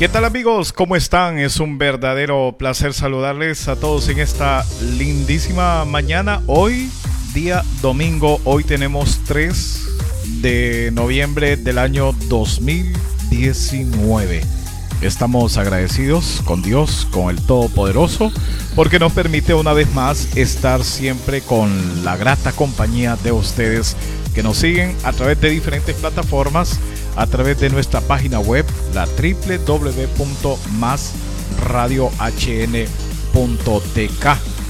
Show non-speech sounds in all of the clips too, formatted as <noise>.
¿Qué tal amigos? ¿Cómo están? Es un verdadero placer saludarles a todos en esta lindísima mañana. Hoy, día domingo, hoy tenemos 3 de noviembre del año 2019. Estamos agradecidos con Dios, con el Todopoderoso, porque nos permite una vez más estar siempre con la grata compañía de ustedes que nos siguen a través de diferentes plataformas a través de nuestra página web, la www.masradiohn.tk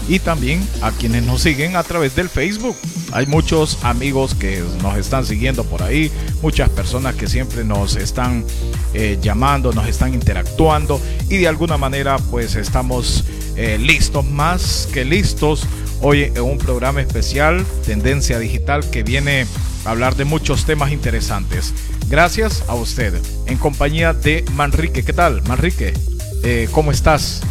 y también a quienes nos siguen a través del Facebook. Hay muchos amigos que nos están siguiendo por ahí, muchas personas que siempre nos están eh, llamando, nos están interactuando y de alguna manera pues estamos eh, listos, más que listos, hoy en un programa especial, Tendencia Digital, que viene hablar de muchos temas interesantes. Gracias a usted, en compañía de Manrique. ¿Qué tal, Manrique? Eh, ¿Cómo estás?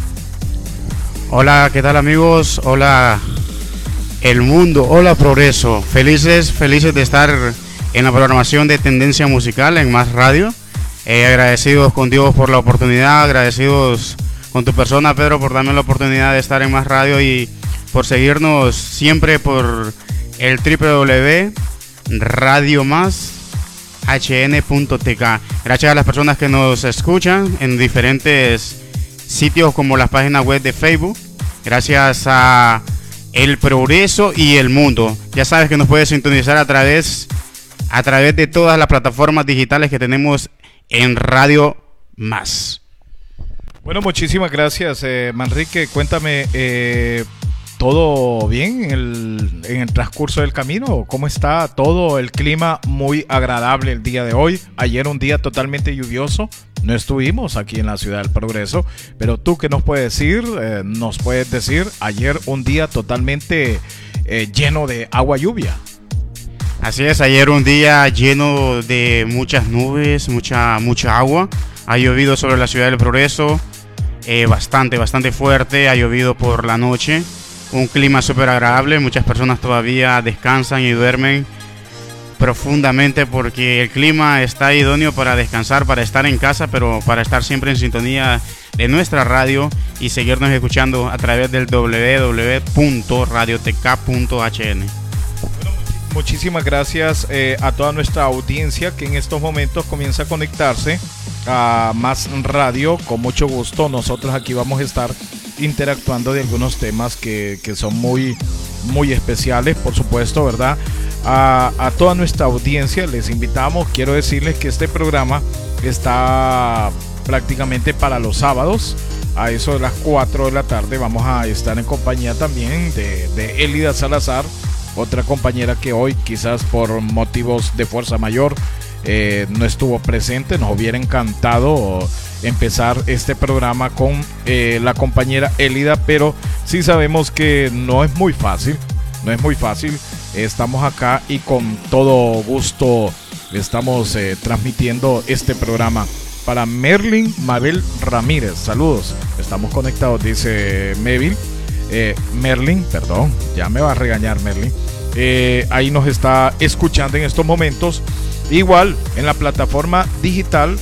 Hola, ¿qué tal amigos? Hola el mundo, hola progreso. Felices, felices de estar en la programación de Tendencia Musical en Más Radio. Eh, agradecidos con Dios por la oportunidad, agradecidos con tu persona, Pedro, por darme la oportunidad de estar en Más Radio y por seguirnos siempre por el www.radio más hn.tk. Gracias a las personas que nos escuchan en diferentes sitios como las páginas web de Facebook. Gracias a El Progreso y El Mundo. Ya sabes que nos puedes sintonizar a través a través de todas las plataformas digitales que tenemos en Radio Más. Bueno, muchísimas gracias, eh, Manrique. Cuéntame, eh, ¿Todo bien en el, en el, transcurso del camino? ¿Cómo está todo? El clima muy agradable el día de hoy. Ayer un día totalmente lluvioso. No estuvimos aquí en la ciudad del progreso. Pero tú qué nos puedes decir? Eh, nos puedes decir ayer un día totalmente eh, lleno de agua lluvia. Así es, ayer un día lleno de muchas nubes, mucha, mucha agua. Ha llovido sobre la ciudad del progreso. Eh, bastante, bastante fuerte. Ha llovido por la noche un clima súper agradable, muchas personas todavía descansan y duermen profundamente porque el clima está idóneo para descansar, para estar en casa, pero para estar siempre en sintonía de nuestra radio y seguirnos escuchando a través del www.radiotk.hn. muchísimas gracias eh, a toda nuestra audiencia que en estos momentos comienza a conectarse a Más Radio. Con mucho gusto, nosotros aquí vamos a estar interactuando de algunos temas que, son muy, muy especiales, por supuesto, ¿verdad? A, a, toda nuestra audiencia les invitamos, quiero decirles que este programa está prácticamente para los sábados. A eso de las 4 de la tarde vamos a estar en compañía también de, de Elida Salazar, otra compañera que hoy quizás por motivos de fuerza mayor eh, no estuvo presente. Nos hubiera encantado empezar este programa con eh, la compañera Elida, pero sí sabemos que no es muy fácil. No es muy fácil. Estamos acá y con todo gusto estamos eh, transmitiendo este programa. Para Merlin Mabel Ramírez, saludos. Estamos conectados, dice Mevil. Merlin, perdón, ya me va a regañar Merlin. ahí nos está escuchando en estos momentos. Igual en la plataforma digital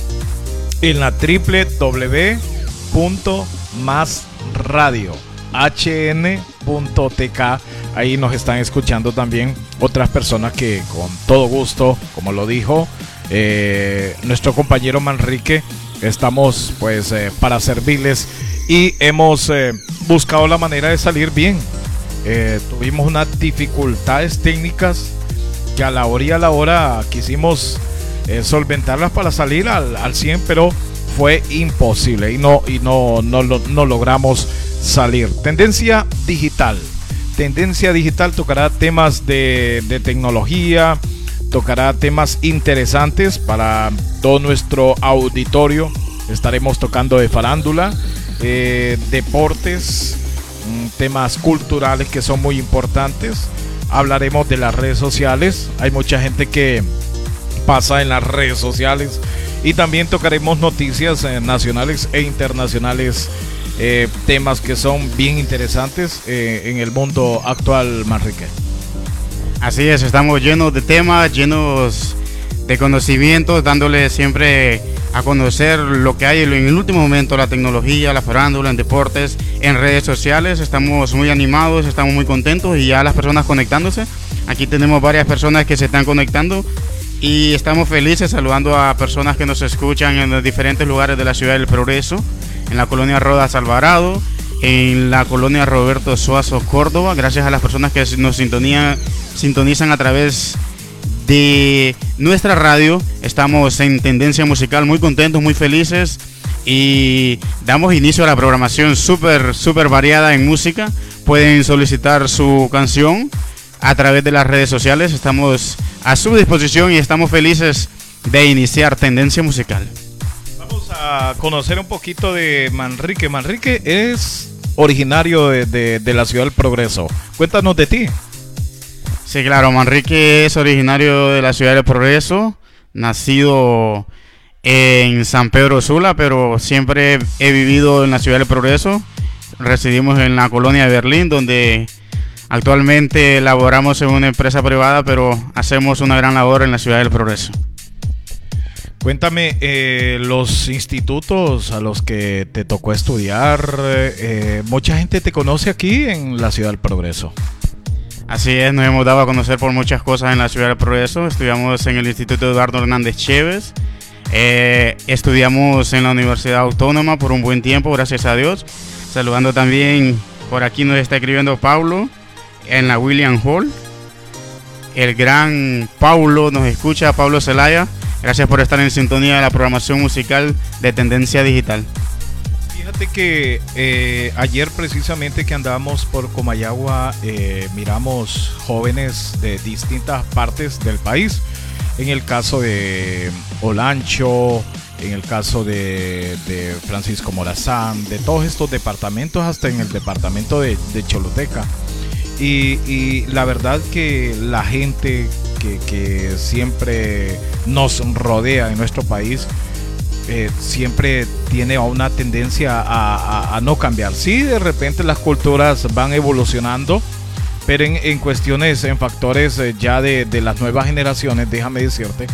en la www.masradiohn.tk. Ahí nos están escuchando también otras personas que con todo gusto, como lo dijo eh, nuestro compañero Manrique, estamos pues eh, para servirles y hemos eh, buscado la manera de salir bien. tuvimos unas dificultades técnicas a la hora y a la hora quisimos eh, solventarlas para salir al, al, 100, pero fue imposible y no, y no, no, no logramos salir. Tendencia digital. Tendencia digital tocará temas de, de tecnología, tocará temas interesantes para todo nuestro auditorio. Estaremos tocando de farándula, eh, deportes, mm, temas culturales que son muy importantes hablaremos de las redes sociales. Hay mucha gente que pasa en las redes sociales y también tocaremos noticias eh, nacionales e internacionales, eh, temas que son bien interesantes eh, en el mundo actual, Manrique. Así es, estamos llenos de temas, llenos de conocimientos, dándole siempre a conocer lo que hay en el último momento, la tecnología, la farándula, en deportes, en redes sociales. Estamos muy animados, estamos muy contentos y ya las personas conectándose. Aquí tenemos varias personas que se están conectando y estamos felices saludando a personas que nos escuchan en diferentes lugares de la ciudad del Progreso, en la colonia Rodas Alvarado, en la colonia Roberto Suazo Córdoba, gracias a las personas que nos sintonizan a través de nuestra radio. Estamos en tendencia musical muy contentos, muy felices y damos inicio a la programación súper, súper variada en música. Pueden solicitar su canción a través de las redes sociales. Estamos a su disposición y estamos felices de iniciar tendencia musical. Vamos a conocer un poquito de Manrique. Manrique es originario de, de la ciudad del Progreso. Cuéntanos de ti. Sí, claro, Manrique es originario de la ciudad de Progreso, nacido en San Pedro Sula, pero siempre he vivido en la ciudad de Progreso. Residimos en la colonia de Berlín, donde actualmente laboramos en una empresa privada, pero hacemos una gran labor en la ciudad del Progreso. Cuéntame, eh, los institutos a los que te tocó estudiar, eh, mucha gente te conoce aquí en la ciudad del Progreso. Así es, nos hemos dado a conocer por muchas cosas en la Ciudad del Progreso. Estudiamos en el Instituto Eduardo Hernández Chévez. Eh, estudiamos en la Universidad Autónoma por un buen tiempo, gracias a Dios. Saludando también, por aquí nos está escribiendo Paulo, en la William Hall. El gran Paulo nos escucha, Pablo Zelaya. Gracias por estar en sintonía de la programación musical de Tendencia Digital. Fíjate que eh, ayer precisamente que andábamos por Comayagua eh, miramos jóvenes de distintas partes del país. En el caso de Olancho, en el caso de, Francisco Morazán, de todos estos departamentos, hasta en el departamento de, Choluteca. Y, la verdad que la gente que siempre nos rodea en nuestro país, eh, siempre tiene una tendencia a, no cambiar. Sí, de repente las culturas van evolucionando, pero en, cuestiones, en factores eh, ya de, las nuevas generaciones, déjame decirte,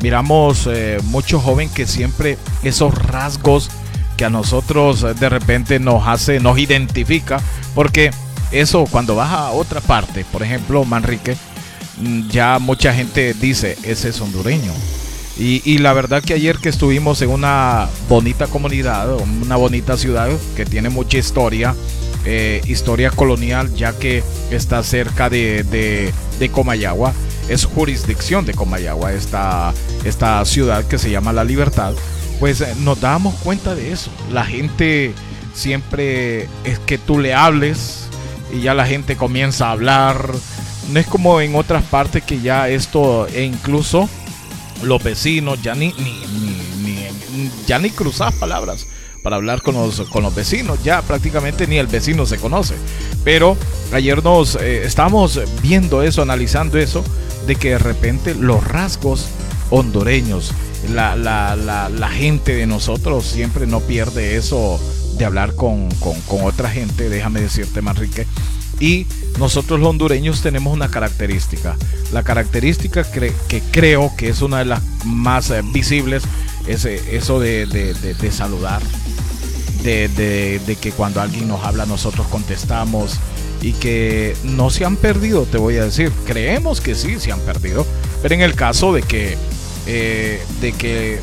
miramos eh, mucho joven que siempre esos rasgos que a nosotros de repente nos hace, nos identifica, porque eso cuando vas a otra parte, por ejemplo, Manrique, mm, ya mucha gente dice, ese es hondureño y, la verdad que ayer que estuvimos en una bonita comunidad, una bonita ciudad que tiene mucha historia, eh, historia colonial, ya que está cerca de, Comayagua, es jurisdicción de Comayagua, esta, esta ciudad que se llama La Libertad, pues eh, nos damos cuenta de eso. La gente siempre es que tú le hables y ya la gente comienza a hablar. No es como en otras partes que ya esto e incluso los vecinos, ya ni, ni, ya ni cruzas palabras para hablar con los, con los vecinos, ya prácticamente ni el vecino se conoce. Pero ayer nos eh, estamos viendo eso, analizando eso, de que de repente los rasgos hondureños, la, la, la, gente de nosotros siempre no pierde eso de hablar con, con, otra gente, déjame decirte, Manrique, y nosotros los hondureños tenemos una característica. La característica que creo que es una de las más eh, visibles es eh, eso de, saludar. De, que cuando alguien nos habla nosotros contestamos y que no se han perdido, te voy a decir. Creemos que sí se han perdido, pero en el caso de que, eh, de que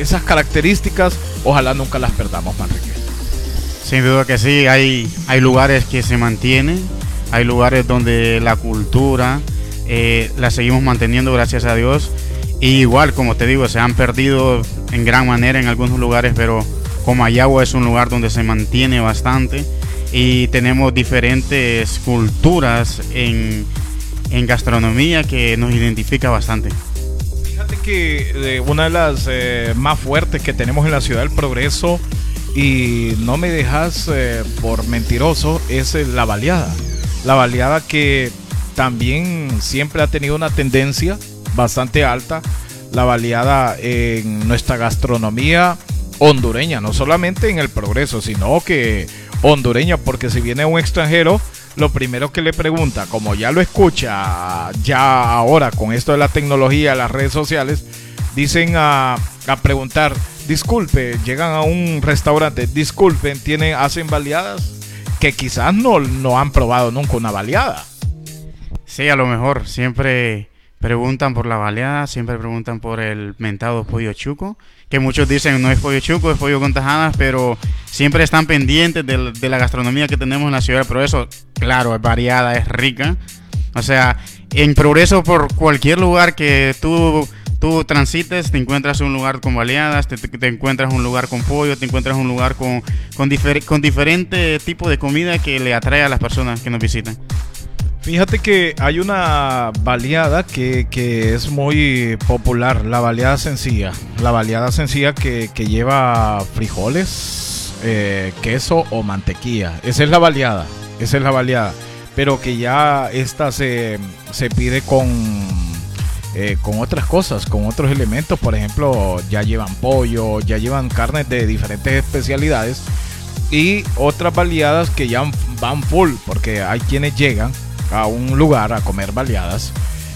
esas características ojalá nunca las perdamos, Manrique. Sin duda que sí, hay, hay lugares que se mantienen, hay lugares donde la cultura eh, la seguimos manteniendo, gracias a Dios. Y igual, como te digo, se han perdido en gran manera en algunos lugares, pero como Ayagua es un lugar donde se mantiene bastante y tenemos diferentes culturas en, gastronomía que nos identifica bastante. Fíjate que eh, una de las eh, más fuertes que tenemos en la ciudad del Progreso y no me dejas eh, por mentiroso, es la baleada. La baleada que también siempre ha tenido una tendencia bastante alta. La baleada en nuestra gastronomía hondureña, no solamente en el progreso, sino que hondureña, porque si viene un extranjero, lo primero que le pregunta, como ya lo escucha ya ahora con esto de la tecnología, las redes sociales, dicen a, a preguntar, disculpe, llegan a un restaurante, disculpen, tienen, hacen baleadas que quizás no, no han probado nunca una baleada. Sí, a lo mejor. Siempre preguntan por la baleada, siempre preguntan por el mentado pollo chuco, que muchos dicen no es pollo chuco, es pollo con tajadas, pero siempre están pendientes de, de la gastronomía que tenemos en la ciudad de Progreso. Claro, es variada, es rica. O sea, en Progreso, por cualquier lugar que tú tú transites, te encuentras un lugar con baleadas, te, encuentras un lugar con pollo, te encuentras un lugar con, con, con diferente tipo de comida que le atrae a las personas que nos visitan. Fíjate que hay una baleada que, es muy popular, la baleada sencilla. La baleada sencilla que, lleva frijoles, eh, queso o mantequilla. Esa es la baleada, esa es la baleada. Pero que ya esta se, se pide con eh, con otras cosas, con otros elementos. Por ejemplo, ya llevan pollo, ya llevan carnes de diferentes especialidades y otras baleadas que ya van full, porque hay quienes llegan a un lugar a comer baleadas.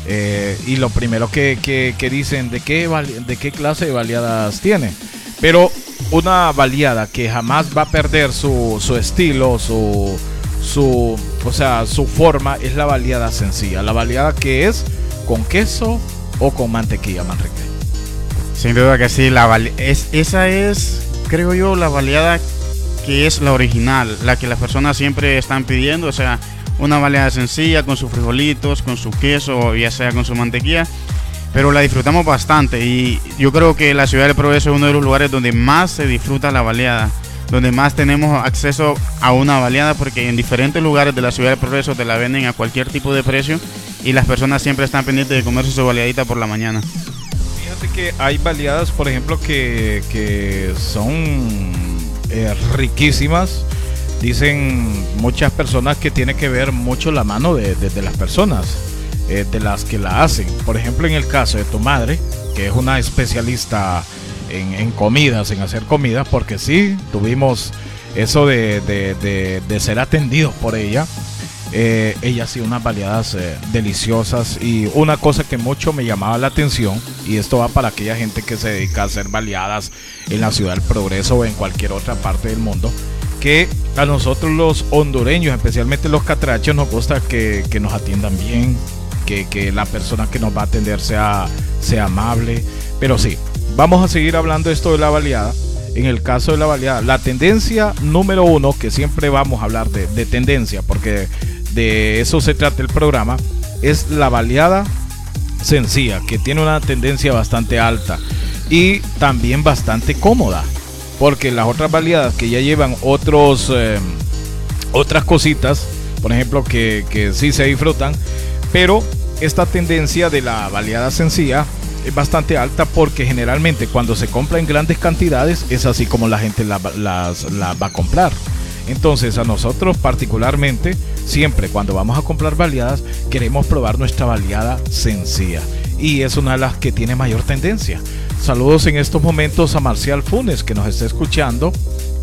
Eh, y lo primero que, que, dicen, ¿de qué, ¿de qué clase de baleadas tiene? Pero una baleada que jamás va a perder su, su estilo, su, su, o sea, su forma, es la baleada sencilla. La baleada que es con queso o con mantequilla, Manrique. Sin duda que sí, la es, esa es, creo yo, la baleada que es la original, la que las personas siempre están pidiendo, o sea, una baleada sencilla con sus frijolitos, con su queso, ya sea con su mantequilla, pero la disfrutamos bastante y yo creo que la ciudad del Progreso es uno de los lugares donde más se disfruta la baleada donde más tenemos acceso a una baleada porque en diferentes lugares de la ciudad del progreso te la venden a cualquier tipo de precio y las personas siempre están pendientes de comerse su baleadita por la mañana. Fíjate que hay baleadas, por ejemplo, que, son eh, riquísimas. Dicen muchas personas que tiene que ver mucho la mano de, las personas, eh, de las que la hacen. Por ejemplo, en el caso de tu madre, que es una especialista en, comidas, en hacer comidas, porque sí, tuvimos eso de, ser atendidos por ella. Eh, ella hacía unas baleadas eh, deliciosas y una cosa que mucho me llamaba la atención, y esto va para aquella gente que se dedica a hacer baleadas en la ciudad del progreso o en cualquier otra parte del mundo, que a nosotros los hondureños, especialmente los catrachos, nos gusta que, nos atiendan bien, que, que, la persona que nos va a atender sea, sea amable, pero sí, Vamos a seguir hablando esto de la baleada. En el caso de la baleada, la tendencia número uno, que siempre vamos a hablar de, tendencia, porque de eso se trata el programa, es la baleada sencilla, que tiene una tendencia bastante alta y también bastante cómoda, porque las otras baleadas que ya llevan otros, eh, otras cositas, por ejemplo, que, que sí se disfrutan, pero esta tendencia de la baleada sencilla es bastante alta porque generalmente cuando se compra en grandes cantidades es así como la gente la, va a comprar. Entonces a nosotros particularmente, siempre cuando vamos a comprar baleadas, queremos probar nuestra baleada sencilla. Y es una de las que tiene mayor tendencia. Saludos en estos momentos a Marcial Funes que nos está escuchando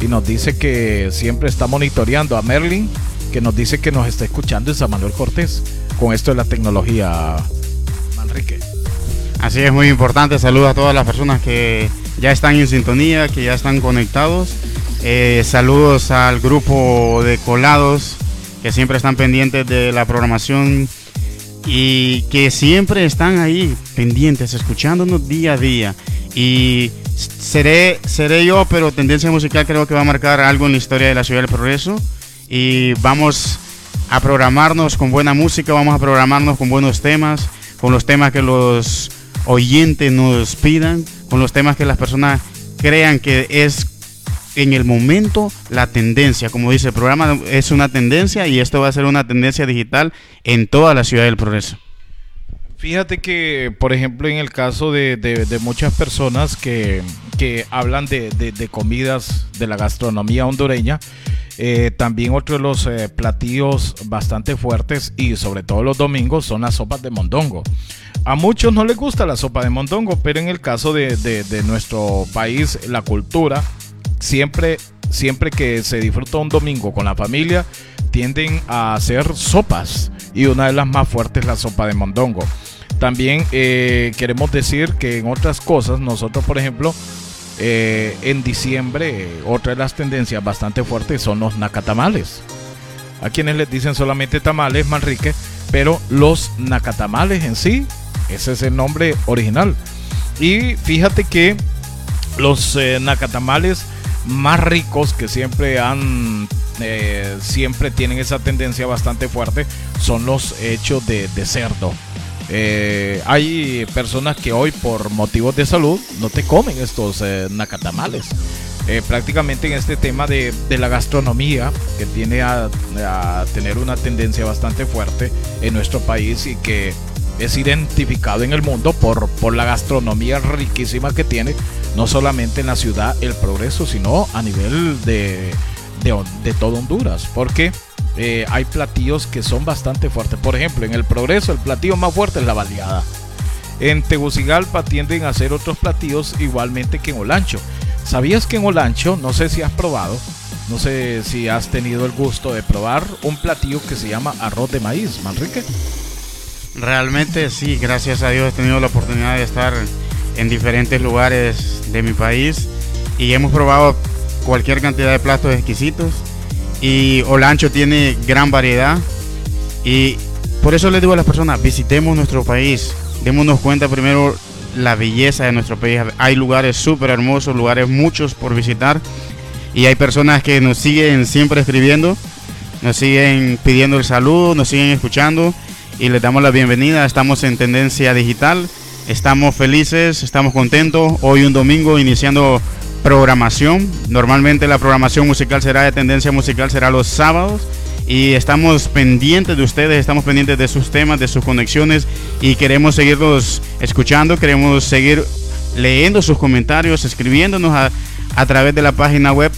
y nos dice que siempre está monitoreando a Merlin que nos dice que nos está escuchando es a Manuel Cortés con esto de la tecnología Manrique. Así es muy importante. Saludos a todas las personas que ya están en sintonía, que ya están conectados. Eh, saludos al grupo de colados que siempre están pendientes de la programación y que siempre están ahí pendientes, escuchándonos día a día. Y seré, seré yo, pero Tendencia Musical creo que va a marcar algo en la historia de la Ciudad del Progreso. Y vamos a programarnos con buena música, vamos a programarnos con buenos temas, con los temas que los oyentes nos pidan, con los temas que las personas crean que es en el momento la tendencia. Como dice el programa, es una tendencia y esto va a ser una tendencia digital en toda la ciudad del progreso. Fíjate que, por ejemplo, en el caso de, muchas personas que, hablan de, comidas de la gastronomía hondureña, eh, también otro de los eh, platillos bastante fuertes y sobre todo los domingos son las sopas de mondongo. A muchos no les gusta la sopa de mondongo, pero en el caso de, nuestro país, la cultura, siempre, siempre que se disfruta un domingo con la familia, tienden a hacer sopas y una de las más fuertes es la sopa de mondongo. También eh, queremos decir que en otras cosas, nosotros por ejemplo, Eh, en diciembre, otra de las tendencias bastante fuertes son los nacatamales. A quienes les dicen solamente tamales, Manrique, pero los nacatamales en sí, ese es el nombre original. Y fíjate que los eh, nacatamales más ricos que siempre han eh, siempre tienen esa tendencia bastante fuerte son los hechos de, cerdo. Eh, hay personas que hoy por motivos de salud no te comen estos nacatamales. prácticamente en este tema de, la gastronomía que tiene a, a, tener una tendencia bastante fuerte en nuestro país y que es identificado en el mundo por, por la gastronomía riquísima que tiene, no solamente en la ciudad El Progreso, sino a nivel de, de, todo Honduras, porque eh, hay platillos que son bastante fuertes. Por ejemplo, en El Progreso el platillo más fuerte es la baleada. En Tegucigalpa tienden a hacer otros platillos igualmente que en Olancho. ¿Sabías que en Olancho, no sé si has probado, no sé si has tenido el gusto de probar un platillo que se llama arroz de maíz, Manrique? Realmente sí, gracias a Dios he tenido la oportunidad de estar en diferentes lugares de mi país y hemos probado cualquier cantidad de platos exquisitos y Olancho tiene gran variedad y por eso les digo a las personas, visitemos nuestro país, démonos cuenta primero la belleza de nuestro país. Hay lugares súper hermosos, lugares muchos por visitar y hay personas que nos siguen siempre escribiendo, nos siguen pidiendo el saludo, nos siguen escuchando y les damos la bienvenida. Estamos en Tendencia Digital, estamos felices, estamos contentos. Hoy un domingo iniciando programación. Normalmente la programación musical será de Tendencia Musical, será los sábados. Y estamos pendientes de ustedes, estamos pendientes de sus temas, de sus conexiones y queremos seguirlos escuchando, queremos seguir leyendo sus comentarios, escribiéndonos a, a través de la página web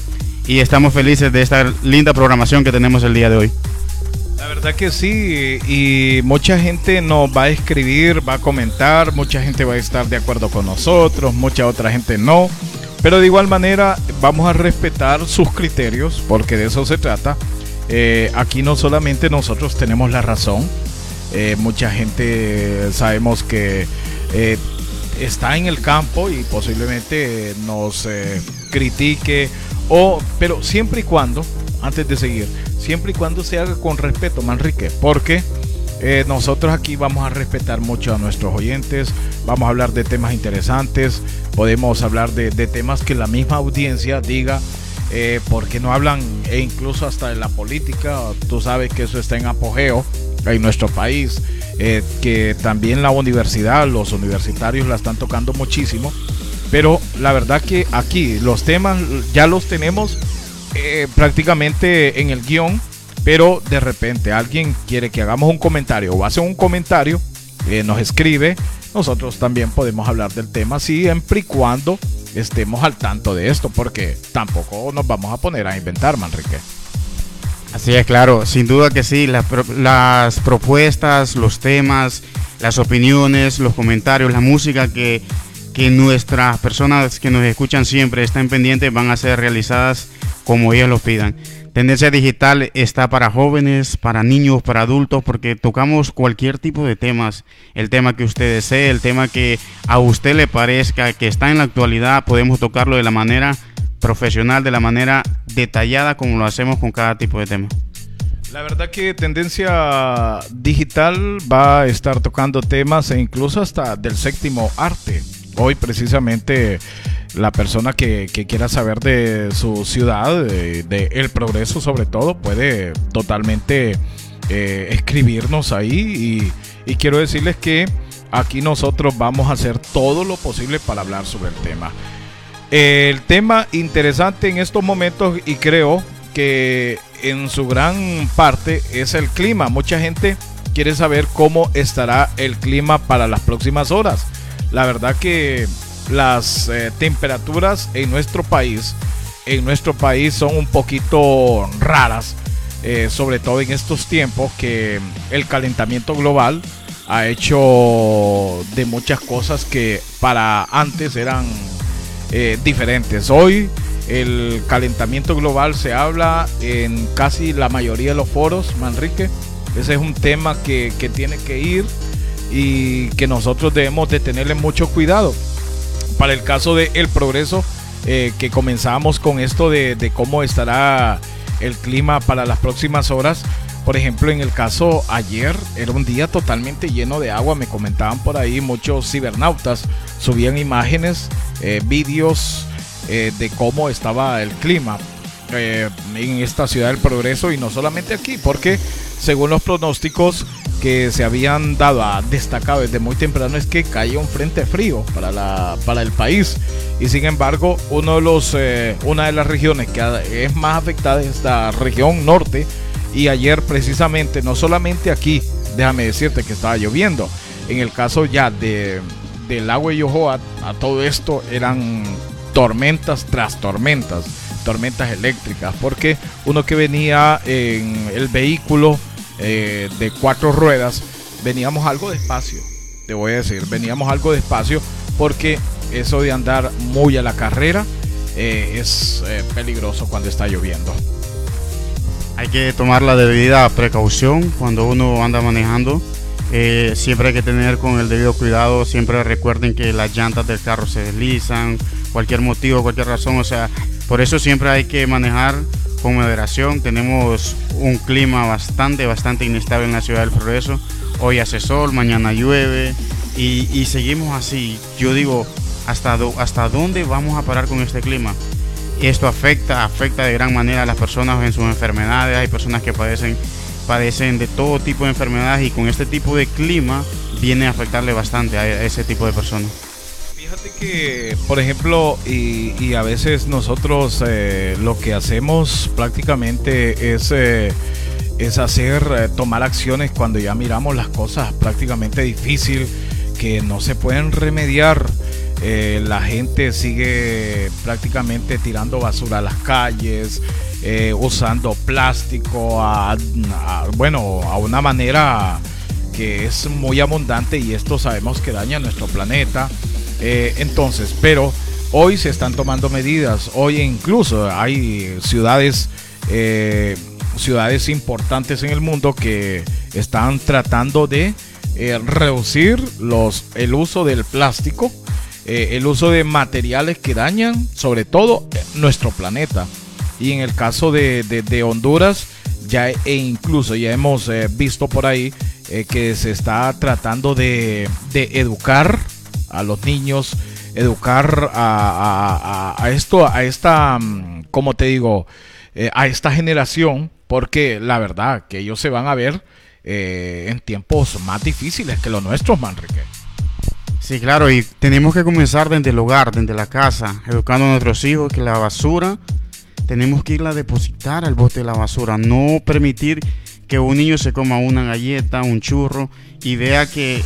y estamos felices de esta linda programación que tenemos el día de hoy. Verdad que sí, y mucha gente nos va a escribir, va a comentar, mucha gente va a estar de acuerdo con nosotros, mucha otra gente no. Pero de igual manera vamos a respetar sus criterios, porque de eso se trata. Eh, aquí no solamente nosotros tenemos la razón, eh, mucha gente sabemos que eh, está en el campo y posiblemente nos critique, o, pero siempre y cuando, antes de seguir, siempre y cuando se haga con respeto, Manrique, porque eh, nosotros aquí vamos a respetar mucho a nuestros oyentes, vamos a hablar de temas interesantes, podemos hablar de, temas que la misma audiencia diga, eh, porque no hablan, e incluso hasta de la política, tú sabes que eso está en apogeo en nuestro país, eh, que también la universidad, los universitarios la están tocando muchísimo, pero la verdad que aquí los temas ya los tenemos eh, prácticamente en el guion, pero de repente alguien quiere que hagamos un comentario o hace un comentario, eh, nos escribe, nosotros también podemos hablar del tema siempre y cuando estemos al tanto de esto, porque tampoco nos vamos a poner a inventar, Manrique. Así es, claro, sin duda que sí, las propuestas, los temas, las opiniones, los comentarios, la música que, que nuestras personas que nos escuchan siempre están pendientes van a ser realizadas como ellos lo pidan. Tendencia Digital está para jóvenes, para niños, para adultos, porque tocamos cualquier tipo de temas. El tema que usted desee, el tema que a usted le parezca que está en la actualidad, podemos tocarlo de la manera profesional, de la manera detallada como lo hacemos con cada tipo de tema. La verdad que Tendencia Digital va a estar tocando temas e incluso hasta del séptimo arte. Hoy precisamente la persona que, quiera saber de su ciudad, de, el progreso sobre todo, puede totalmente eh, escribirnos ahí y, quiero decirles que aquí nosotros vamos a hacer todo lo posible para hablar sobre el tema. El tema interesante en estos momentos y creo que en su gran parte es el clima. Mucha gente quiere saber cómo estará el clima para las próximas horas. La verdad que las eh, temperaturas en nuestro país, en nuestro país son un poquito raras, eh, sobre todo en estos tiempos que el calentamiento global ha hecho de muchas cosas que para antes eran eh, diferentes. Hoy el calentamiento global se habla en casi la mayoría de los foros, Manrique. Ese es un tema que, que tiene que ir y que nosotros debemos de tenerle mucho cuidado para el caso de El Progreso, eh, que comenzamos con esto de, de cómo estará el clima para las próximas horas. Por ejemplo, en el caso ayer era un día totalmente lleno de agua. Me comentaban por ahí muchos cibernautas, subían imágenes, eh, vídeos eh, de cómo estaba el clima eh, en esta ciudad del progreso y no solamente aquí, porque según los pronósticos que se habían dado a destacado desde muy temprano es que caía un frente frío para, la, para el país. Y sin embargo uno de los, una de las regiones que es más afectada es la región norte. Y ayer precisamente, no solamente aquí, déjame decirte que estaba lloviendo, en el caso ya de, del agua de Yohoa, a todo esto eran tormentas tras tormentas, tormentas eléctricas, porque uno que venía en el vehículo eh, de cuatro ruedas, veníamos algo despacio, te voy a decir, veníamos algo despacio porque eso de andar muy a la carrera eh, es eh, peligroso cuando está lloviendo. Hay que tomar la debida precaución cuando uno anda manejando. Siempre hay que tener con el debido cuidado. Siempre recuerden que las llantas del carro se deslizan, cualquier motivo, cualquier razón. O sea, por eso siempre hay que manejar con moderación. Tenemos un clima bastante, bastante inestable en la ciudad del progreso. Hoy hace sol, mañana llueve y, y seguimos así. Yo digo, ¿hasta, ¿hasta dónde vamos a parar con este clima? esto afecta, afecta de gran manera a las personas en sus enfermedades. Hay personas que padecen, padecen de todo tipo de enfermedades y con este tipo de clima viene a afectarle bastante a ese tipo de personas. Fíjate que, por ejemplo, y, a veces nosotros eh, lo que hacemos prácticamente es, eh, es hacer, eh, tomar acciones cuando ya miramos las cosas prácticamente difícil, que no se pueden remediar la gente sigue prácticamente tirando basura a las calles, usando plástico, a, bueno, a una manera que es muy abundante y esto sabemos que daña nuestro planeta. Eh, entonces, pero hoy se están tomando medidas, hoy incluso hay ciudades, ciudades importantes en el mundo que están tratando de reducir los, el uso del plástico eh, el uso de materiales que dañan sobre todo nuestro planeta. Y en el caso de, Honduras, ya e incluso ya hemos eh, visto por ahí eh, que se está tratando de, educar a los niños, educar a, esto, a esta, mm, como te digo, a esta generación, porque la verdad que ellos se van a ver en tiempos más difíciles que los nuestros, Manrique. Sí, claro, y tenemos que comenzar desde el hogar, desde la casa, educando a nuestros hijos que la basura tenemos que irla a depositar al bote de la basura, no permitir que un niño se coma una galleta, un churro y vea que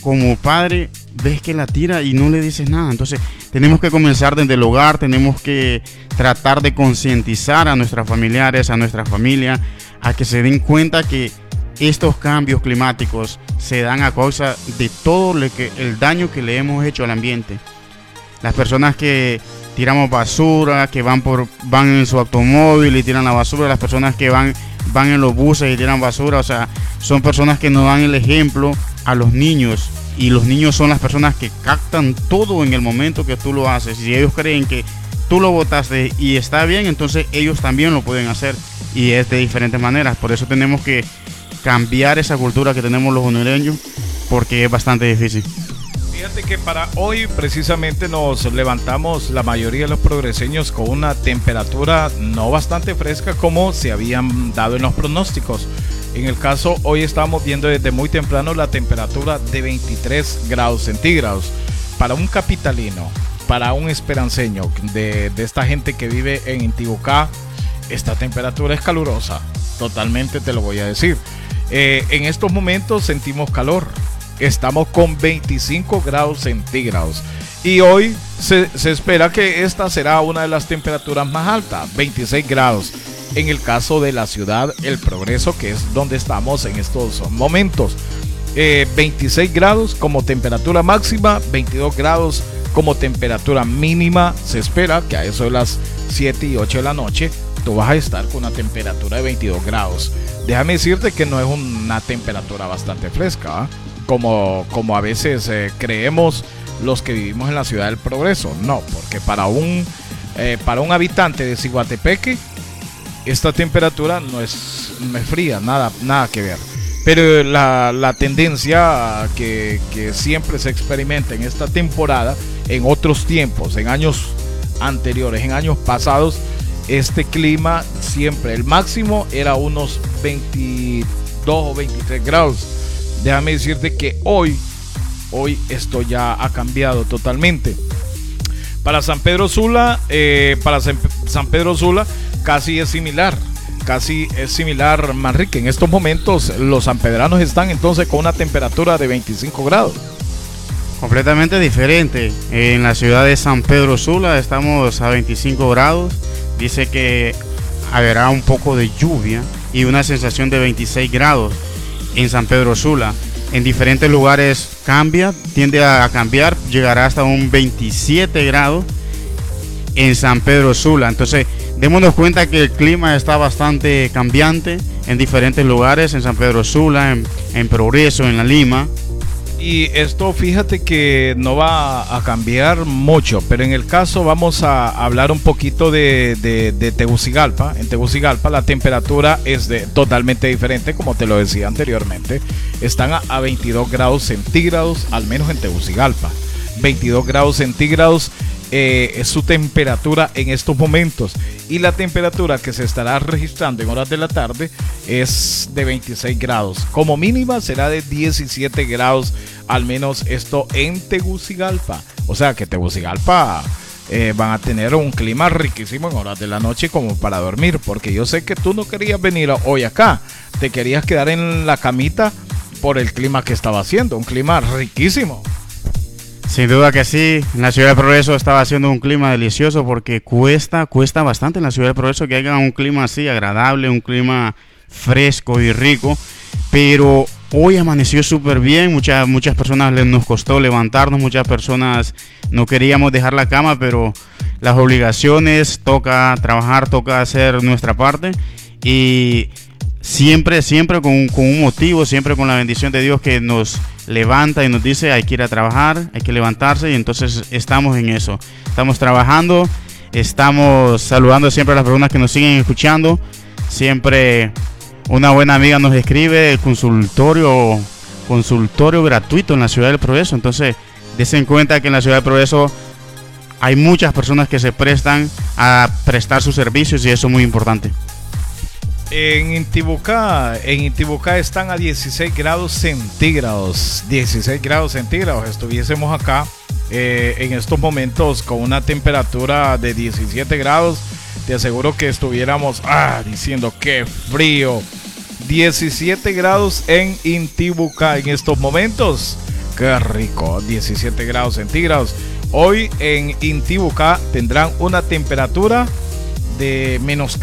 como padre ves que la tira y no le dices nada. Entonces tenemos que comenzar desde el hogar, tenemos que tratar de concientizar a nuestros familiares, a nuestra familia, a que se den cuenta que estos cambios climáticos se dan a causa de todo el daño que le hemos hecho al ambiente. Las personas que tiramos basura, que van por van en su automóvil y tiran la basura, las personas que van van en los buses y tiran basura, o sea, son personas que nos dan el ejemplo a los niños y los niños son las personas que captan todo en el momento que tú lo haces. Si ellos creen que tú lo votaste y está bien, entonces ellos también lo pueden hacer y es de diferentes maneras. Por eso tenemos que cambiar esa cultura que tenemos los hondureños porque es bastante difícil. Fíjate que para hoy precisamente nos levantamos la mayoría de los progreseños con una temperatura no bastante fresca como se habían dado en los pronósticos. En el caso, hoy estamos viendo desde muy temprano la temperatura de 23 grados centígrados. Para un capitalino, para un esperanceño de, esta gente que vive en Intibucá, esta temperatura es calurosa. Totalmente te lo voy a decir. Eh, en estos momentos sentimos calor. Estamos con 25 grados centígrados. Y hoy se, espera que esta será una de las temperaturas más altas, 26 grados. En el caso de la ciudad El Progreso, que es donde estamos en estos momentos. 26 eh, grados como temperatura máxima, 22 grados como temperatura mínima. Se espera que a eso de las 7 y 8 de la noche tú vas a estar con una temperatura de 22 grados. Déjame decirte que no es una temperatura bastante fresca. ¿ah? como, como a veces eh, creemos los que vivimos en la ciudad del progreso. No, porque para un, eh, para un habitante de Ciguatepeque, esta temperatura no es, no es fría, nada, nada que ver. Pero la, la tendencia que, que, siempre se experimenta en esta temporada, en otros tiempos, en años anteriores, en años pasados, este clima siempre, el máximo era unos 22 o 23 grados. Déjame decirte que hoy, hoy esto ya ha cambiado totalmente. Para San Pedro Sula, eh, para San Pedro Sula casi es similar casi es similar Manrique. En estos momentos los sanpedranos están entonces con una temperatura de 25 grados. Completamente diferente. En la ciudad de San Pedro Sula estamos a 25 grados. Dice que habrá un poco de lluvia y una sensación de 26 grados en San Pedro Sula. En diferentes lugares cambia, tiende a cambiar, llegará hasta un 27 grados en San Pedro Sula. Entonces, démonos cuenta que el clima está bastante cambiante en diferentes lugares, en San Pedro Sula, en, Progreso, en La Lima. Y esto fíjate que no va a cambiar mucho, pero en el caso vamos a hablar un poquito de, de, Tegucigalpa. En Tegucigalpa la temperatura es de, totalmente diferente, como te lo decía anteriormente. Están a, a 22 grados centígrados, al menos en Tegucigalpa. 22 grados centígrados eh, su temperatura en estos momentos. Y la temperatura que se estará registrando en horas de la tarde es de 26 grados. Como mínima será de 17 grados, al menos esto en Tegucigalpa. O sea que Tegucigalpa eh, van a tener un clima riquísimo en horas de la noche como para dormir. Porque yo sé que tú no querías venir hoy acá. Te querías quedar en la camita por el clima que estaba haciendo. Un clima riquísimo. Sin duda que sí, la ciudad de Progreso estaba haciendo un clima delicioso porque cuesta, cuesta bastante en la ciudad de Progreso que haya un clima así agradable, un clima fresco y rico, pero hoy amaneció súper bien, muchas, muchas personas nos costó levantarnos, muchas personas no queríamos dejar la cama, pero las obligaciones, toca trabajar, toca hacer nuestra parte. Y siempre, siempre con, un motivo, siempre con la bendición de Dios que nos levanta y nos dice hay que ir a trabajar, hay que levantarse y entonces estamos en eso. Estamos trabajando, estamos saludando siempre a las personas que nos siguen escuchando. Siempre una buena amiga nos escribe consultorio, consultorio gratuito en la ciudad del progreso. Entonces, desen cuenta que en la ciudad del progreso hay muchas personas que se prestan a prestar sus servicios y eso es muy importante. En Intibucá, en Intibucá están a 16 grados centígrados. 16 grados centígrados. Estuviésemos acá eh, en estos momentos con una temperatura de 17 grados. Te aseguro que estuviéramos ah, diciendo que frío. 17 grados en Intibucá en estos momentos. Qué rico. 17 grados centígrados. Hoy en Intibucá tendrán una temperatura de menos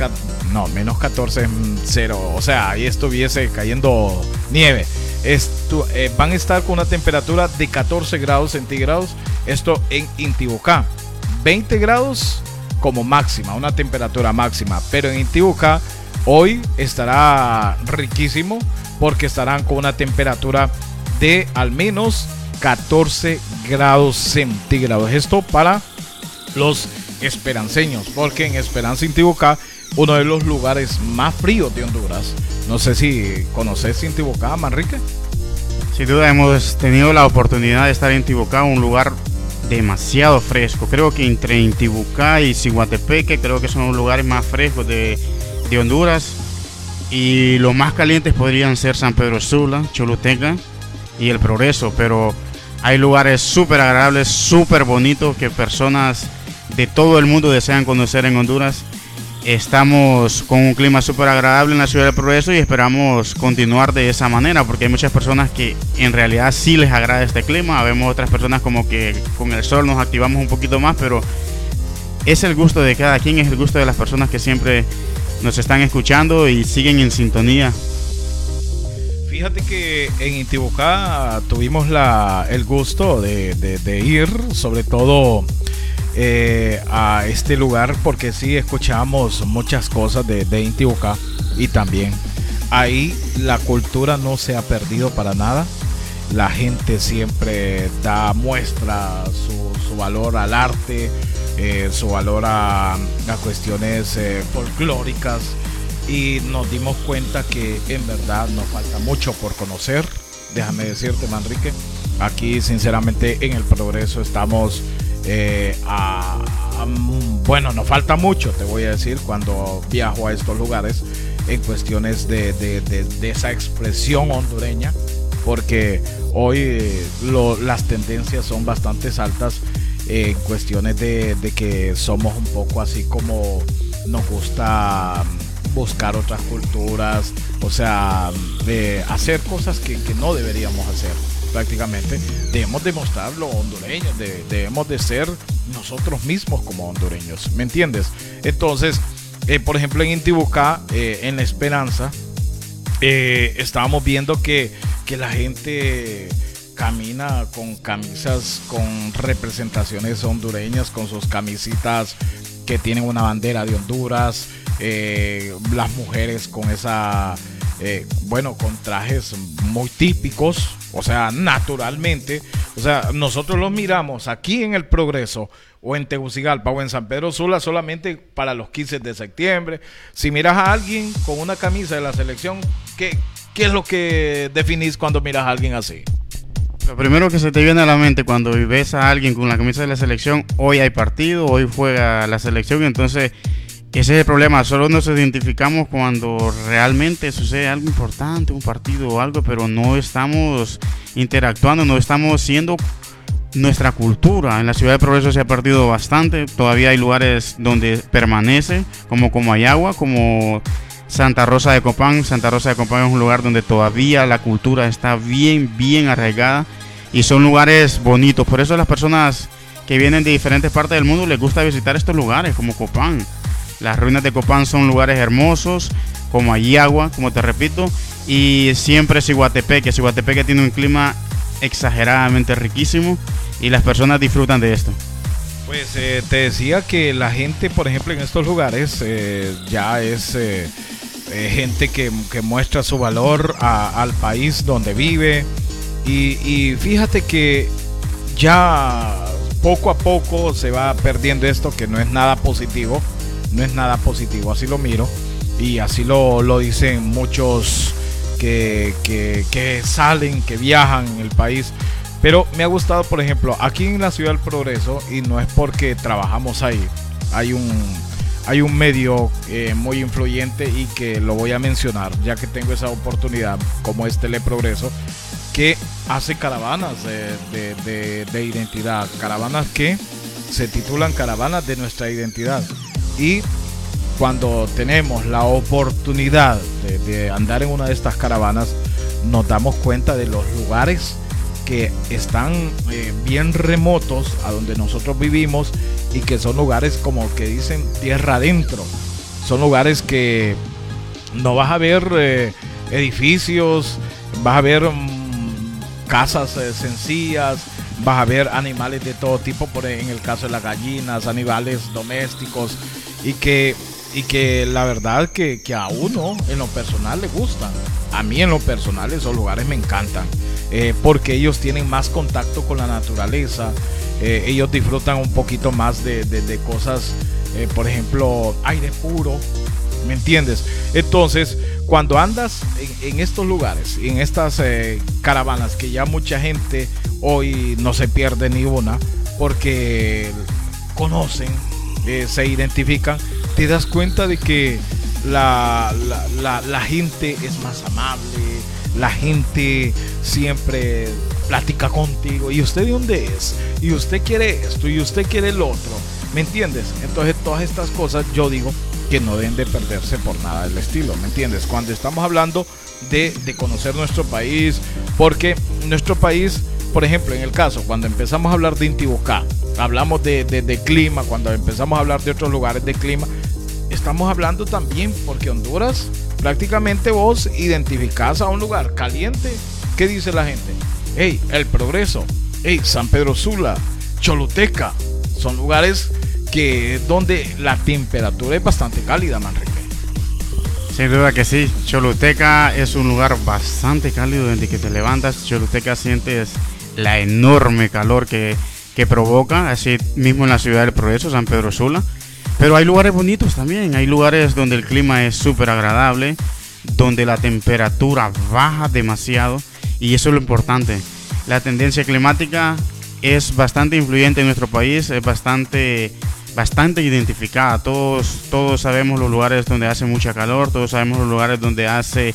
no, menos 14 0. O sea, ahí estuviese cayendo nieve. Eh, van a estar con una temperatura de 14 grados centígrados. Esto en Intibucá. 20 grados como máxima, una temperatura máxima. Pero en Intibucá hoy estará riquísimo porque estarán con una temperatura de al menos 14 grados centígrados. Esto para los esperanceños, porque en Esperanza Intibucá uno de los lugares más fríos de Honduras. No sé si conoces Intibocá, Manrique. Sin duda hemos tenido la oportunidad de estar en Intibocá, un lugar demasiado fresco. Creo que entre Intibucá y Ciguatepeque creo que son los lugares más frescos de, de Honduras. Y los más calientes podrían ser San Pedro Sula, Choluteca y El Progreso. Pero hay lugares súper agradables, súper bonitos que personas de todo el mundo desean conocer en Honduras. Estamos con un clima súper agradable en la ciudad de Progreso y esperamos continuar de esa manera porque hay muchas personas que en realidad sí les agrada este clima. Vemos otras personas como que con el sol nos activamos un poquito más, pero es el gusto de cada quien, es el gusto de las personas que siempre nos están escuchando y siguen en sintonía. Fíjate que en Intibucá tuvimos la, el gusto de, de ir, sobre todo eh, a este lugar porque sí escuchamos muchas cosas de, de y también ahí la cultura no se ha perdido para nada. la gente siempre da muestra su, valor al arte, eh, su valor a, cuestiones eh, folclóricas y nos dimos cuenta que en verdad nos falta mucho por conocer. Déjame decirte, Manrique, aquí sinceramente en el progreso estamos eh, bueno, nos falta mucho, te voy a decir, cuando viajo a estos lugares en cuestiones de, de, esa expresión hondureña, porque hoy eh, las tendencias son bastante altas en cuestiones de, que somos un poco así como nos gusta buscar otras culturas, o sea, de hacer cosas que, no deberíamos hacer prácticamente. Debemos demostrar lo hondureños, debemos de ser nosotros mismos como hondureños, ¿me entiendes? Entonces, eh, por ejemplo, en Intibucá, eh, en La Esperanza, eh, estábamos viendo que, que la gente camina con camisas con representaciones hondureñas, con sus camisitas que tienen una bandera de Honduras, las mujeres con esa, bueno, con trajes muy típicos, o sea, naturalmente, o sea, nosotros los miramos aquí en el Progreso o en Tegucigalpa o en San Pedro Sula solamente para los 15 de septiembre. Si miras a alguien con una camisa de la selección, ¿qué, qué es lo que definís cuando miras a alguien así? Lo primero que se te viene a la mente cuando ves a alguien con la camisa de la selección, hoy hay partido, hoy juega la selección, entonces ese es el problema, solo nos identificamos cuando realmente sucede algo importante, un partido o algo, pero no estamos interactuando, no estamos siendo nuestra cultura. En la ciudad de Progreso se ha perdido bastante, todavía hay lugares donde permanece, como Comayagua, como Santa Rosa de Copán. Santa Rosa de Copán es un lugar donde todavía la cultura está bien, bien arraigada y son lugares bonitos. Por eso las personas que vienen de diferentes partes del mundo les gusta visitar estos lugares, como Copán. Las ruinas de Copán son lugares hermosos, como agua, como te repito, y siempre es Iguatepeque. que tiene un clima exageradamente riquísimo y las personas disfrutan de esto. Pues eh, te decía que la gente, por ejemplo, en estos lugares eh, ya es eh, gente que, muestra su valor al país donde vive. Y, fíjate que ya poco a poco se va perdiendo esto, que no es nada positivo no es nada positivo, así lo miro y así lo, lo dicen muchos que, que, salen, que viajan en el país. Pero me ha gustado, por ejemplo, aquí en la Ciudad del Progreso, y no es porque trabajamos ahí, hay un, hay un medio eh, muy influyente y que lo voy a mencionar, ya que tengo esa oportunidad, como es Teleprogreso, que hace caravanas de, de identidad, caravanas que se titulan caravanas de nuestra identidad. Y cuando tenemos la oportunidad de, andar en una de estas caravanas, nos damos cuenta de los lugares que están eh, bien remotos a donde nosotros vivimos y que son lugares como que dicen tierra adentro. Son lugares que no vas a ver eh, edificios, vas a ver mm, casas eh, sencillas, vas a ver animales de todo tipo, por en el caso de las gallinas, animales domésticos, y que, y que la verdad que, a uno en lo personal le gustan. A mí en lo personal esos lugares me encantan, eh, porque ellos tienen más contacto con la naturaleza, eh, ellos disfrutan un poquito más de, cosas, eh, por ejemplo, aire puro, ¿me entiendes? Entonces, cuando andas en, estos lugares, en estas caravanas, que ya mucha gente hoy no se pierde ni una, porque conocen eh, se identifican, te das cuenta de que la, la, gente es más amable, la gente siempre platica contigo. ¿Y usted de dónde es? Y usted quiere esto y usted quiere el otro. ¿Me entiendes? Entonces todas estas cosas yo digo que no deben de perderse por nada del estilo. ¿Me entiendes? Cuando estamos hablando de, de conocer nuestro país, porque nuestro país por ejemplo, en el caso, cuando empezamos a hablar de Intibucá, hablamos de, clima, cuando empezamos a hablar de otros lugares de clima, estamos hablando también porque Honduras prácticamente vos identificás a un lugar caliente. ¿Qué dice la gente? Hey, El Progreso, hey, San Pedro Sula, Choluteca, son lugares que donde la temperatura es bastante cálida, Manrique. Sin duda que sí, Choluteca es un lugar bastante cálido desde que te levantas. Choluteca sientes la enorme calor que, que provoca, así mismo en la ciudad del Progreso, San Pedro Sula. Pero hay lugares bonitos también, hay lugares donde el clima es súper agradable, donde la temperatura baja demasiado y eso es lo importante. La tendencia climática es bastante influyente en nuestro país, es bastante, bastante identificada. Todos, todos sabemos los lugares donde hace mucha calor, todos sabemos los lugares donde hace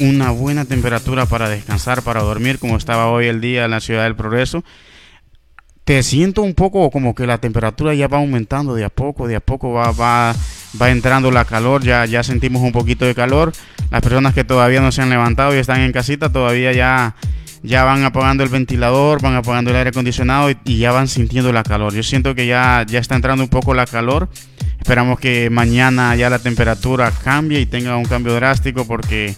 una buena temperatura para descansar, para dormir, como estaba hoy el día en la ciudad del Progreso te siento un poco como que la temperatura ya va aumentando de a poco, de a poco va, va, va entrando la calor, ya, ya sentimos un poquito de calor. Las personas que todavía no se han levantado y están en casita todavía ya, ya van apagando el ventilador, van apagando el aire acondicionado y, ya van sintiendo la calor. Yo siento que ya, ya está entrando un poco la calor. Esperamos que mañana ya la temperatura cambie y tenga un cambio drástico porque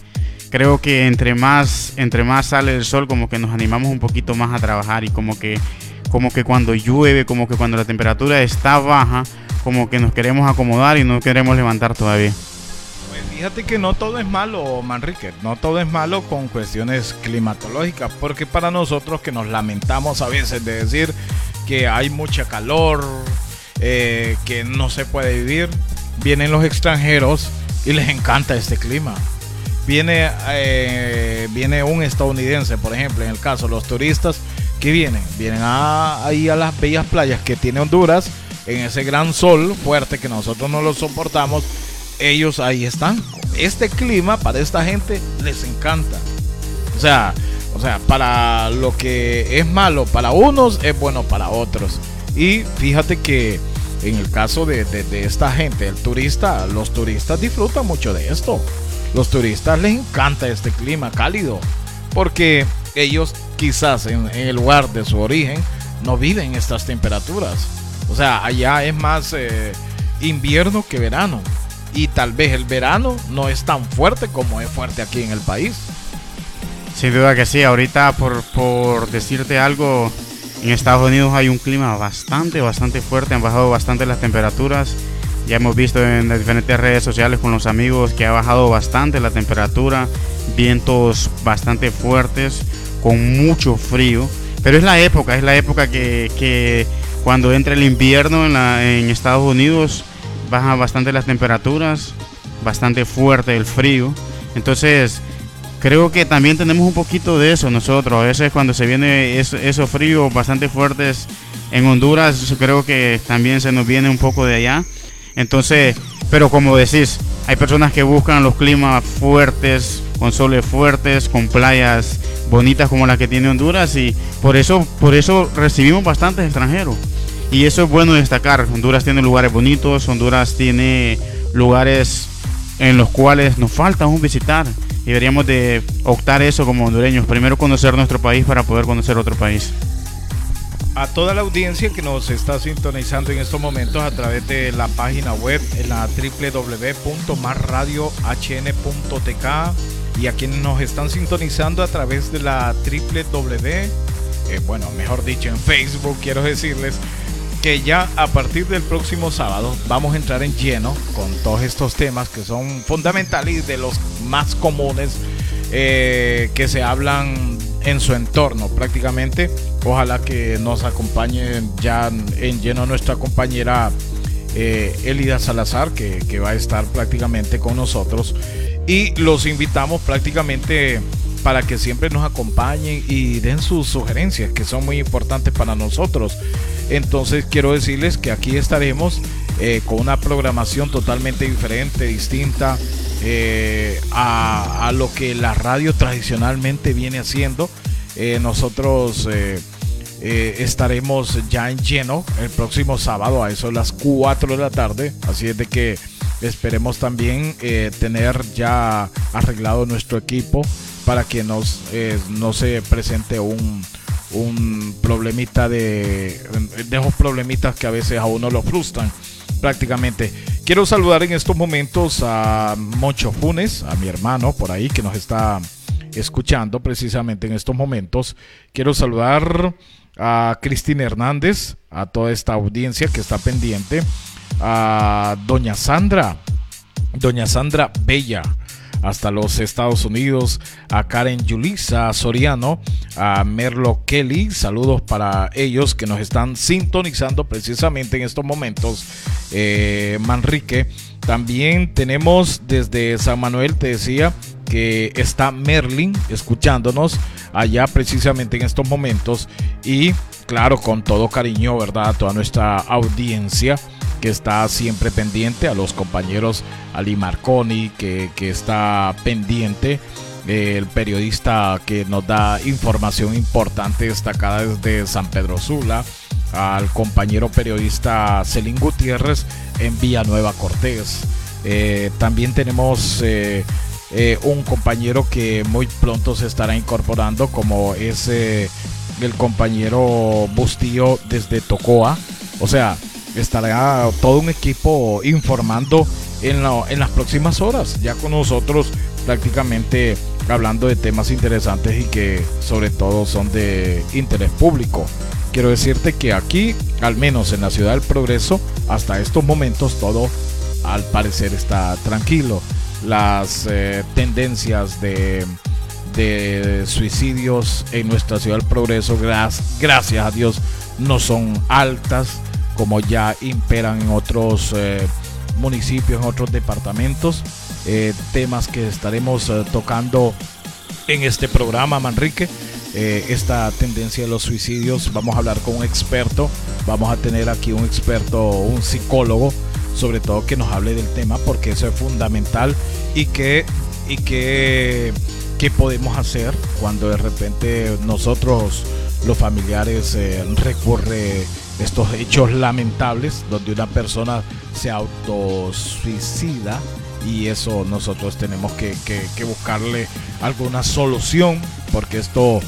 creo que entre más, entre más sale el sol como que nos animamos un poquito más a trabajar y como que como que cuando llueve, como que cuando la temperatura está baja, como que nos queremos acomodar y no queremos levantar todavía. Pues fíjate que no todo es malo, Manrique, no todo es malo con cuestiones climatológicas, porque para nosotros que nos lamentamos a veces de decir que hay mucha calor, eh, que no se puede vivir, vienen los extranjeros y les encanta este clima. Viene, eh, viene un estadounidense, por ejemplo, en el caso los turistas, ¿Qué vienen? Vienen ahí a las bellas playas que tiene Honduras, en ese gran sol fuerte que nosotros no lo soportamos. Ellos ahí están. Este clima para esta gente les encanta. O sea, o sea, para lo que es malo para unos es bueno para otros. Y fíjate que en el caso de, de, esta gente, el turista, los turistas disfrutan mucho de esto. Los turistas les encanta este clima cálido. Porque ellos quizás en, el lugar de su origen no viven estas temperaturas. O sea, allá es más eh, invierno que verano. Y tal vez el verano no es tan fuerte como es fuerte aquí en el país. Sin duda que sí, ahorita por, por decirte algo, en Estados Unidos hay un clima bastante, bastante fuerte, han bajado bastante las temperaturas. Ya hemos visto en las diferentes redes sociales con los amigos que ha bajado bastante la temperatura, vientos bastante fuertes con mucho frío. Pero es la época, es la época que, cuando entra el invierno en, Estados Unidos baja bastante las temperaturas, bastante fuerte el frío. Entonces, creo que también tenemos un poquito de eso nosotros. A veces cuando se viene esos fríos bastante fuertes en Honduras, creo que también se nos viene un poco de allá. Entonces, pero como decís, hay personas que buscan los climas fuertes, con soles fuertes, con playas bonitas como la que tiene Honduras y por eso, por eso recibimos bastantes extranjeros. Y eso es bueno destacar. Honduras tiene lugares bonitos, Honduras tiene lugares en los cuales nos falta aún visitar. Y deberíamos de optar eso como hondureños. Primero conocer nuestro país para poder conocer otro país. A toda la audiencia que nos está sintonizando en estos momentos a través de la página web en la www.marradiohn.tk y a quienes nos están sintonizando a través de la www, eh, bueno, mejor dicho, en Facebook, quiero decirles que ya a partir del próximo sábado vamos a entrar en lleno con todos estos temas que son fundamentales de los más comunes eh, que se hablan en su entorno prácticamente. Ojalá que nos acompañe ya en lleno nuestra compañera eh, Elida Salazar, que, que va a estar prácticamente con nosotros y los invitamos prácticamente para que siempre nos acompañen y den sus sugerencias que son muy importantes para nosotros. Entonces quiero decirles que aquí estaremos eh, con una programación totalmente diferente, distinta eh, a, lo que la radio tradicionalmente viene haciendo. Eh, nosotros estaremos ya en lleno el próximo sábado a eso las 4 de la tarde. Así es de que Esperemos también eh, tener ya arreglado nuestro equipo para que nos, eh, no se presente un, un problemita de, de esos problemitas que a veces a uno lo frustran prácticamente. Quiero saludar en estos momentos a Moncho Funes, a mi hermano por ahí que nos está escuchando precisamente en estos momentos. Quiero saludar a Cristina Hernández, a toda esta audiencia que está pendiente a doña Sandra, doña Sandra Bella hasta los Estados Unidos, a Karen Yulisa Soriano, a Merlo Kelly, saludos para ellos que nos están sintonizando precisamente en estos momentos, eh, Manrique. También tenemos desde San Manuel, te decía, que está Merlin escuchándonos allá precisamente en estos momentos y claro, con todo cariño, ¿verdad? Toda nuestra audiencia que está siempre pendiente, a los compañeros Ali Marconi, que, está pendiente, el periodista que nos da información importante destacada desde San Pedro Sula, al compañero periodista Celín Gutiérrez en Villanueva Cortés. Eh, también tenemos eh, eh, un compañero que muy pronto se estará incorporando, como es el compañero Bustillo desde Tocoa. O sea, estará todo un equipo informando en, las próximas horas, ya con nosotros prácticamente hablando de temas interesantes y que sobre todo son de interés público. Quiero decirte que aquí, al menos en la ciudad del progreso, hasta estos momentos todo al parecer está tranquilo. Las eh, tendencias de, de, suicidios en nuestra ciudad del progreso, gracias a Dios, no son altas como ya imperan en otros eh, municipios, en otros departamentos. Eh, temas que estaremos eh, tocando en este programa, Manrique. esta tendencia de los suicidios, vamos a hablar con un experto, vamos a tener aquí un experto, un psicólogo, sobre todo que nos hable del tema, porque eso es fundamental y que, y que, qué podemos hacer cuando de repente nosotros, los familiares, recurre estos hechos lamentables donde una persona se autosuicida y eso nosotros tenemos que, buscarle alguna solución porque esto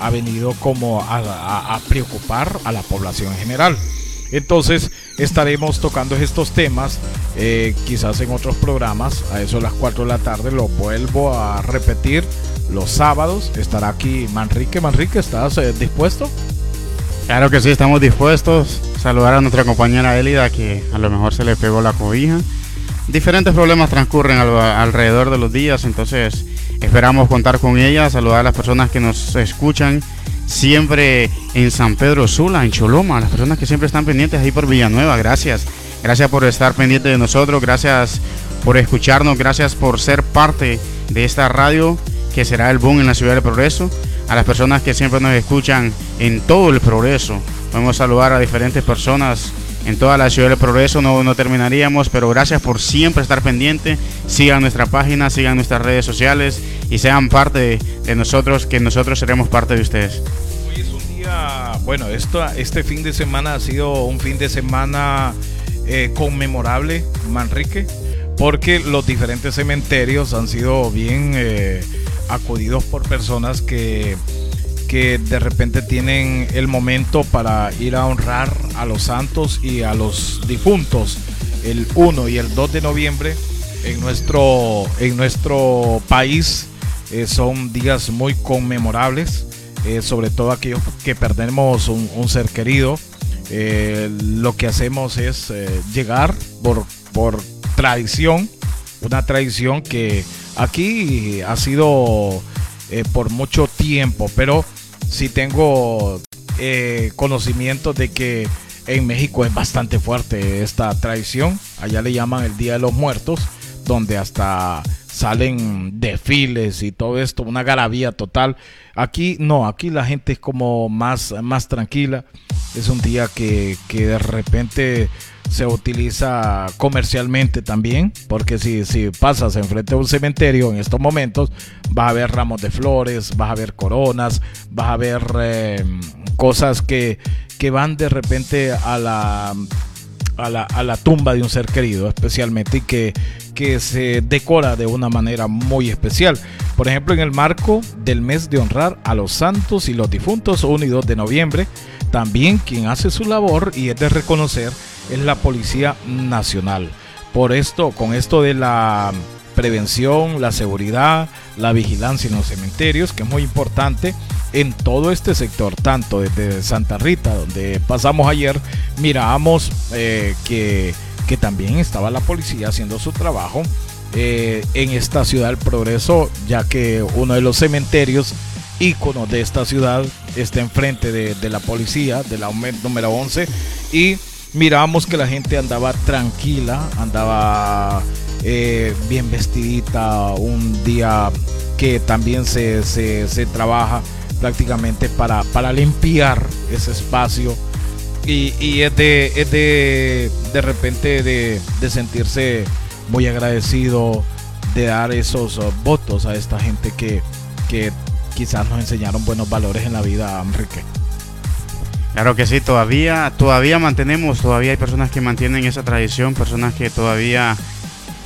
ha venido como a, preocupar a la población en general. Entonces estaremos tocando estos temas eh, quizás en otros programas, a eso a las 4 de la tarde lo vuelvo a repetir los sábados. Estará aquí Manrique. Manrique, ¿estás eh, dispuesto? Claro que sí, estamos dispuestos. Saludar a nuestra compañera Elida que a lo mejor se le pegó la cobija. Diferentes problemas transcurren alrededor de los días, entonces esperamos contar con ella, saludar a las personas que nos escuchan siempre en San Pedro Sula, en Choloma, las personas que siempre están pendientes ahí por Villanueva, gracias. Gracias por estar pendiente de nosotros, gracias por escucharnos, gracias por ser parte de esta radio que será el boom en la ciudad del progreso a las personas que siempre nos escuchan en todo el progreso. Vamos a saludar a diferentes personas en toda la ciudad del progreso. No, no terminaríamos, pero gracias por siempre estar pendiente. Sigan nuestra página, sigan nuestras redes sociales y sean parte de, nosotros, que nosotros seremos parte de ustedes. Hoy es un día, bueno, esto, este fin de semana ha sido un fin de semana eh, conmemorable, Manrique, porque los diferentes cementerios han sido bien... Eh, acudidos por personas que, que de repente tienen el momento para ir a honrar a los santos y a los difuntos el 1 y el 2 de noviembre en nuestro, en nuestro país eh, son días muy conmemorables, eh, sobre todo aquellos que perdemos un, ser querido. Eh, lo que hacemos es llegar por, por tradición, una tradición que Aquí ha sido por mucho tiempo, pero sí tengo eh, conocimiento de que en México es bastante fuerte esta tradición. Allá le llaman el Día de los Muertos, donde hasta salen desfiles y todo esto, una garabía total. Aquí no, aquí la gente es como más, más tranquila. Es un día que, que de repente se utiliza comercialmente también, porque si, si pasas enfrente de un cementerio en estos momentos, vas a ver ramos de flores, vas a ver coronas, vas a ver eh, cosas que, que van de repente a la a la, a la, tumba de un ser querido, especialmente, y que, que se decora de una manera muy especial. Por ejemplo, en el marco del mes de honrar a los santos y los difuntos, 1 y 2 de noviembre, también quien hace su labor y es de reconocer es la Policía Nacional. Por esto, con esto de la prevención, la seguridad, la vigilancia en los cementerios, que es muy importante en todo este sector, tanto desde Santa Rita, donde pasamos ayer, miramos eh, que, que también estaba la policía haciendo su trabajo eh, en esta ciudad del progreso, ya que uno de los cementerios íconos de esta ciudad está enfrente de, la policía, de la número 11, y mirábamos que la gente andaba tranquila, andaba eh, bien vestidita, un día que también se, se, trabaja prácticamente para, para limpiar ese espacio. Y, y es, de, es de, de repente de, de sentirse muy agradecido de dar esos votos a esta gente que, que quizás nos enseñaron buenos valores en la vida, Enrique. Claro que sí, todavía, todavía mantenemos, todavía hay personas que mantienen esa tradición, personas que todavía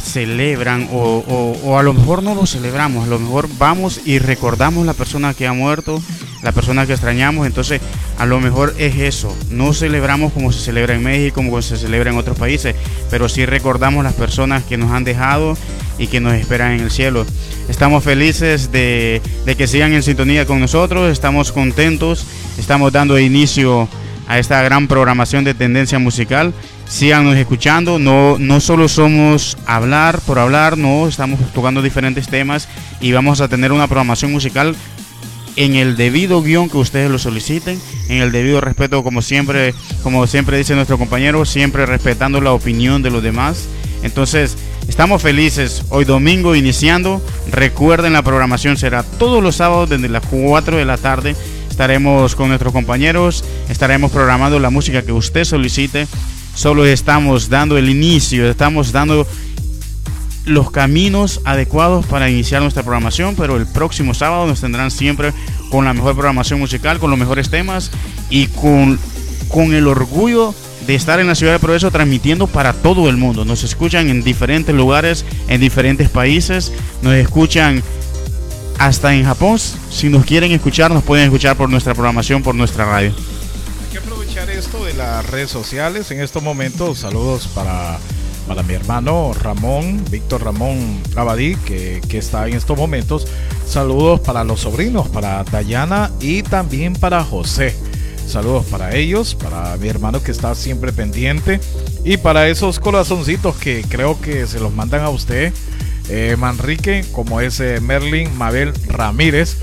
celebran o, o, a lo mejor no lo celebramos, a lo mejor vamos y recordamos la persona que ha muerto, la persona que extrañamos, entonces a lo mejor es eso, no celebramos como se celebra en México, como se celebra en otros países, pero sí recordamos las personas que nos han dejado y que nos esperan en el cielo. Estamos felices de, de que sigan en sintonía con nosotros, estamos contentos, estamos dando inicio a esta gran programación de tendencia musical síganos escuchando. No, no solo somos hablar por hablar, no, estamos tocando diferentes temas y vamos a tener una programación musical en el debido guion que ustedes lo soliciten, en el debido respeto, como siempre, como siempre dice nuestro compañero, siempre respetando la opinión de los demás. Entonces, estamos felices hoy domingo iniciando. Recuerden, la programación será todos los sábados desde las 4 de la tarde. Estaremos con nuestros compañeros, estaremos programando la música que usted solicite solo estamos dando el inicio, estamos dando los caminos adecuados para iniciar nuestra programación, pero el próximo sábado nos tendrán siempre con la mejor programación musical, con los mejores temas y con, con el orgullo de estar en la ciudad de Progreso transmitiendo para todo el mundo. Nos escuchan en diferentes lugares, en diferentes países, nos escuchan hasta en Japón. Si nos quieren escuchar, nos pueden escuchar por nuestra programación, por nuestra radio esto de las redes sociales. En estos momentos, saludos para, para mi hermano Ramón, Víctor Ramón Abadí, que, que está en estos momentos. Saludos para los sobrinos, para Dayana y también para José. Saludos para ellos, para mi hermano que está siempre pendiente y para esos corazoncitos que creo que se los mandan a usted, eh, Manrique, como ese Merlin Mabel Ramírez.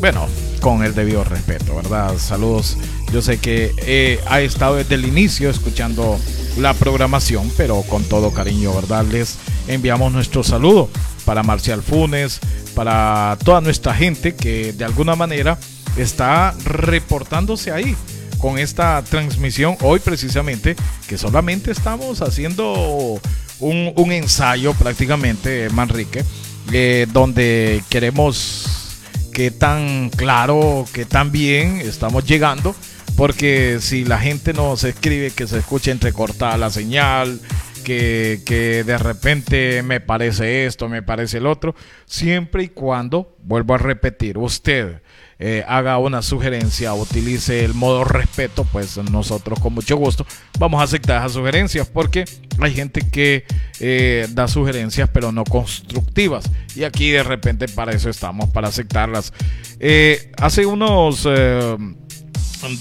Bueno, con el debido respeto, ¿verdad? Saludos yo sé que eh, ha estado desde el inicio escuchando la programación, pero con todo cariño, ¿verdad? Les enviamos nuestro saludo para Marcial Funes, para toda nuestra gente que de alguna manera está reportándose ahí con esta transmisión. Hoy precisamente, que solamente estamos haciendo un, ensayo prácticamente, Manrique, eh, donde queremos que tan claro, que tan bien estamos llegando porque si la gente nos escribe que se escuche entrecortada la señal, que, de repente me parece esto, me parece el otro, siempre y cuando, vuelvo a repetir, usted eh, haga una sugerencia, utilice el modo respeto, pues nosotros con mucho gusto vamos a aceptar esas sugerencias, porque hay gente que eh, da sugerencias pero no constructivas, y aquí de repente para eso estamos, para aceptarlas. Eh, hace unos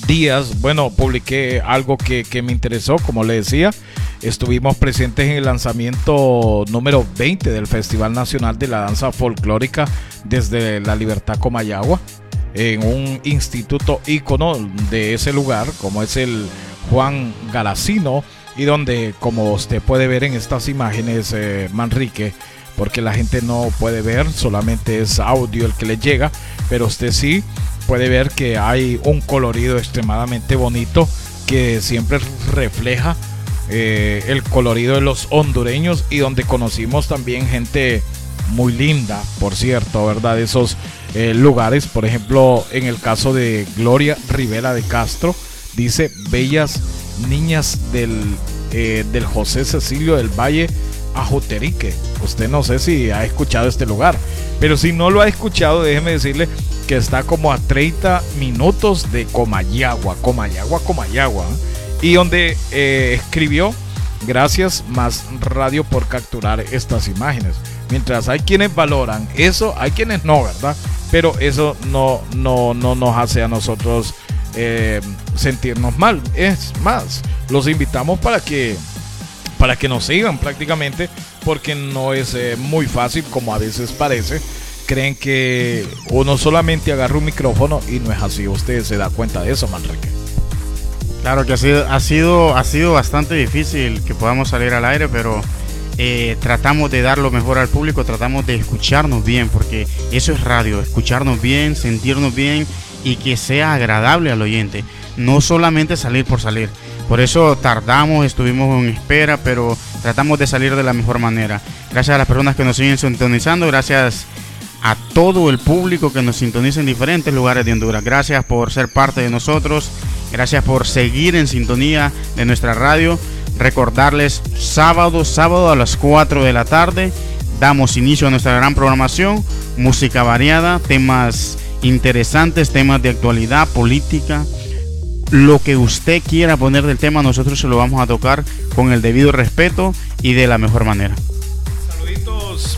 días, bueno, publiqué algo que, me interesó, como le decía. Estuvimos presentes en el lanzamiento número 20 del Festival Nacional de la Danza Folclórica desde la Libertad Comayagua, en un instituto ícono de ese lugar, como es el Juan Garacino, y donde, como usted puede ver en estas imágenes, eh, Manrique, porque la gente no puede ver, solamente es audio el que le llega, pero usted sí puede ver que hay un colorido extremadamente bonito que siempre refleja eh, el colorido de los hondureños y donde conocimos también gente muy linda, por cierto, ¿verdad? Esos eh, lugares, por ejemplo, en el caso de Gloria Rivera de Castro, dice Bellas Niñas del, eh, del José Cecilio del Valle Ajoterique. Usted no sé si ha escuchado este lugar, pero si no lo ha escuchado, déjeme decirle que está como a 30 minutos de Comayagua, Comayagua, Comayagua, y donde eh, escribió, gracias más radio por capturar estas imágenes. Mientras hay quienes valoran eso, hay quienes no, ¿verdad? Pero eso no, no, no nos hace a nosotros eh, sentirnos mal. Es más, los invitamos para que para que nos sigan prácticamente, porque no es eh, muy fácil como a veces parece. Creen que uno solamente agarra un micrófono y no es así. Usted se da cuenta de eso, Manrique. Claro que ha sido, ha sido, ha sido bastante difícil que podamos salir al aire, pero eh, tratamos de dar lo mejor al público, tratamos de escucharnos bien, porque eso es radio, escucharnos bien, sentirnos bien y que sea agradable al oyente, no solamente salir por salir. Por eso tardamos, estuvimos en espera, pero tratamos de salir de la mejor manera. Gracias a las personas que nos siguen sintonizando, gracias a todo el público que nos sintoniza en diferentes lugares de Honduras. Gracias por ser parte de nosotros, gracias por seguir en sintonía de nuestra radio. Recordarles sábado, sábado a las 4 de la tarde, damos inicio a nuestra gran programación, música variada, temas interesantes, temas de actualidad, política, lo que usted quiera poner del tema, nosotros se lo vamos a tocar con el debido respeto y de la mejor manera.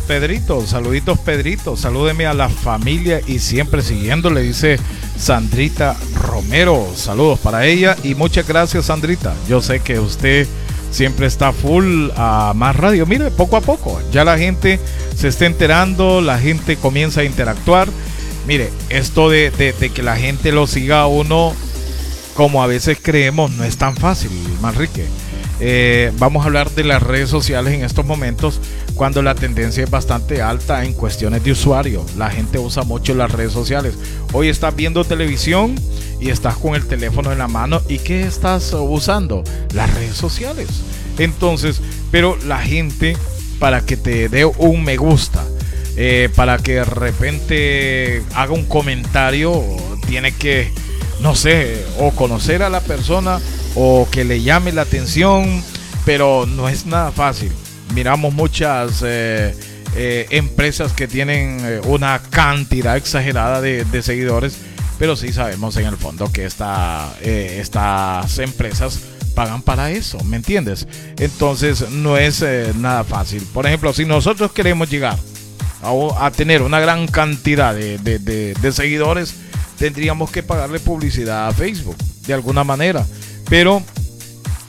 Pedrito, saluditos, Pedrito, salúdeme a la familia y siempre siguiendo, le dice Sandrita Romero. Saludos para ella y muchas gracias, Sandrita. Yo sé que usted siempre está full a más radio. Mire, poco a poco, ya la gente se está enterando, la gente comienza a interactuar. Mire, esto de, de que la gente lo siga a uno como a veces creemos, no es tan fácil, Manrique. Eh, vamos a hablar de las redes sociales en estos momentos cuando la tendencia es bastante alta en cuestiones de usuario. La gente usa mucho las redes sociales. Hoy estás viendo televisión y estás con el teléfono en la mano. ¿Y qué estás usando? Las redes sociales. Entonces, pero la gente para que te dé un me gusta, eh, para que de repente haga un comentario, tiene que no sé, o conocer a la persona o que le llame la atención, pero no es nada fácil. Miramos muchas eh, eh, empresas que tienen eh, una cantidad exagerada de, seguidores, pero sí sabemos en el fondo que esta, estas empresas pagan para eso, ¿me entiendes? Entonces no es nada fácil. Por ejemplo, si nosotros queremos llegar a, tener una gran cantidad de seguidores, tendríamos que pagarle publicidad a Facebook, de alguna manera. Pero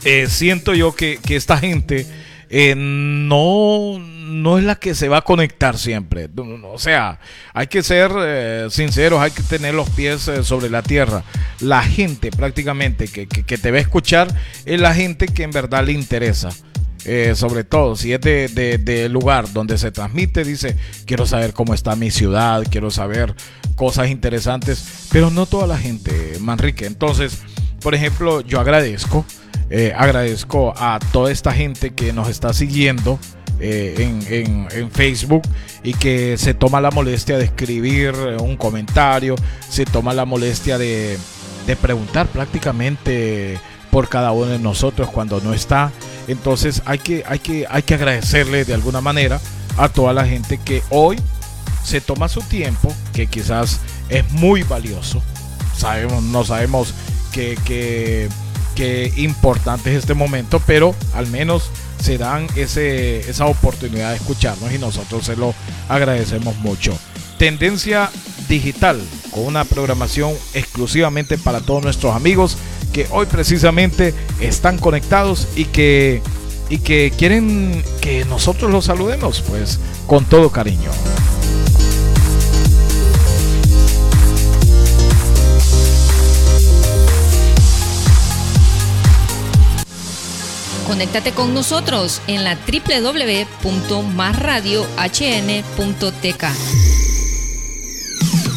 eh, siento yo que, esta gente eh, no, no es la que se va a conectar siempre. O sea, hay que ser eh, sinceros, hay que tener los pies sobre la tierra. La gente prácticamente que, que, te va a escuchar es la gente que en verdad le interesa. sobre todo si es de, de, lugar donde se transmite, dice, quiero saber cómo está mi ciudad, quiero saber cosas interesantes, pero no toda la gente, Manrique. Entonces, por ejemplo, yo agradezco, eh, agradezco a toda esta gente que nos está siguiendo. Eh, en, Facebook y que se toma la molestia de escribir un comentario, se toma la molestia de, de preguntar prácticamente por cada uno de nosotros cuando no está. Entonces hay que, hay que, hay que agradecerle de alguna manera a toda la gente que hoy se toma su tiempo, que quizás es muy valioso. Sabemos, no sabemos qué, qué, importante es este momento, pero al menos se dan ese, esa oportunidad de escucharnos y nosotros se lo agradecemos mucho. Tendencia digital, con una programación exclusivamente para todos nuestros amigos que hoy precisamente están conectados y que, y que quieren que nosotros los saludemos, pues con todo cariño. Conéctate con nosotros en la www.masradiohn.tk.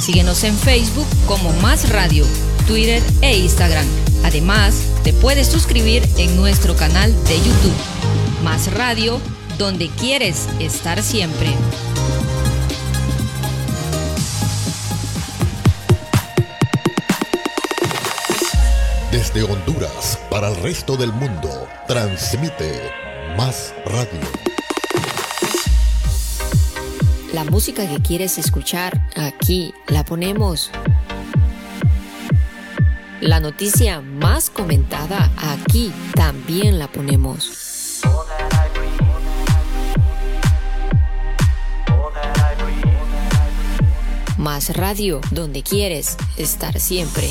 Síguenos en Facebook como Más Radio, Twitter e Instagram. Además, te puedes suscribir en nuestro canal de YouTube. Más Radio, donde quieres estar siempre. Desde Honduras para el resto del mundo, transmite Más Radio. La música que quieres escuchar, aquí la ponemos. La noticia más comentada, aquí también la ponemos. Más radio, donde quieres estar siempre.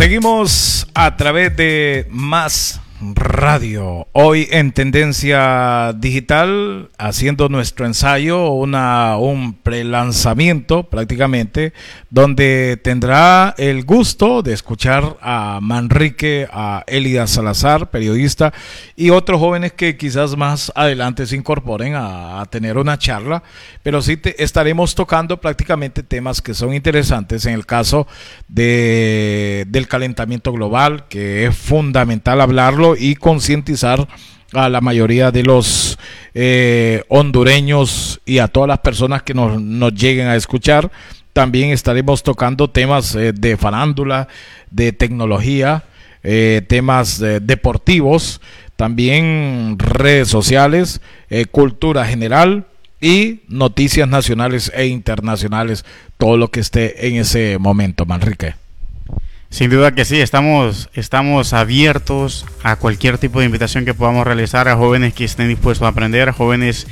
Seguimos a través de más Radio. Hoy en Tendencia Digital, haciendo nuestro ensayo, una, un prelanzamiento prácticamente, donde tendrá el gusto de escuchar a Manrique, a Elida Salazar, periodista, y otros jóvenes que quizás más adelante se incorporen a, tener una charla, pero sí estaremos tocando prácticamente temas que son interesantes en el caso de, del calentamiento global, que es fundamental hablarlo y concientizar a la mayoría de los eh, hondureños y a todas las personas que nos, lleguen a escuchar. También estaremos tocando temas eh, de farándula, de tecnología, eh, temas deportivos, también redes sociales, cultura general y noticias nacionales e internacionales, todo lo que esté en ese momento, Manrique. Sin duda que sí, estamos, estamos abiertos a cualquier tipo de invitación que podamos realizar a jóvenes que estén dispuestos a aprender, a jóvenes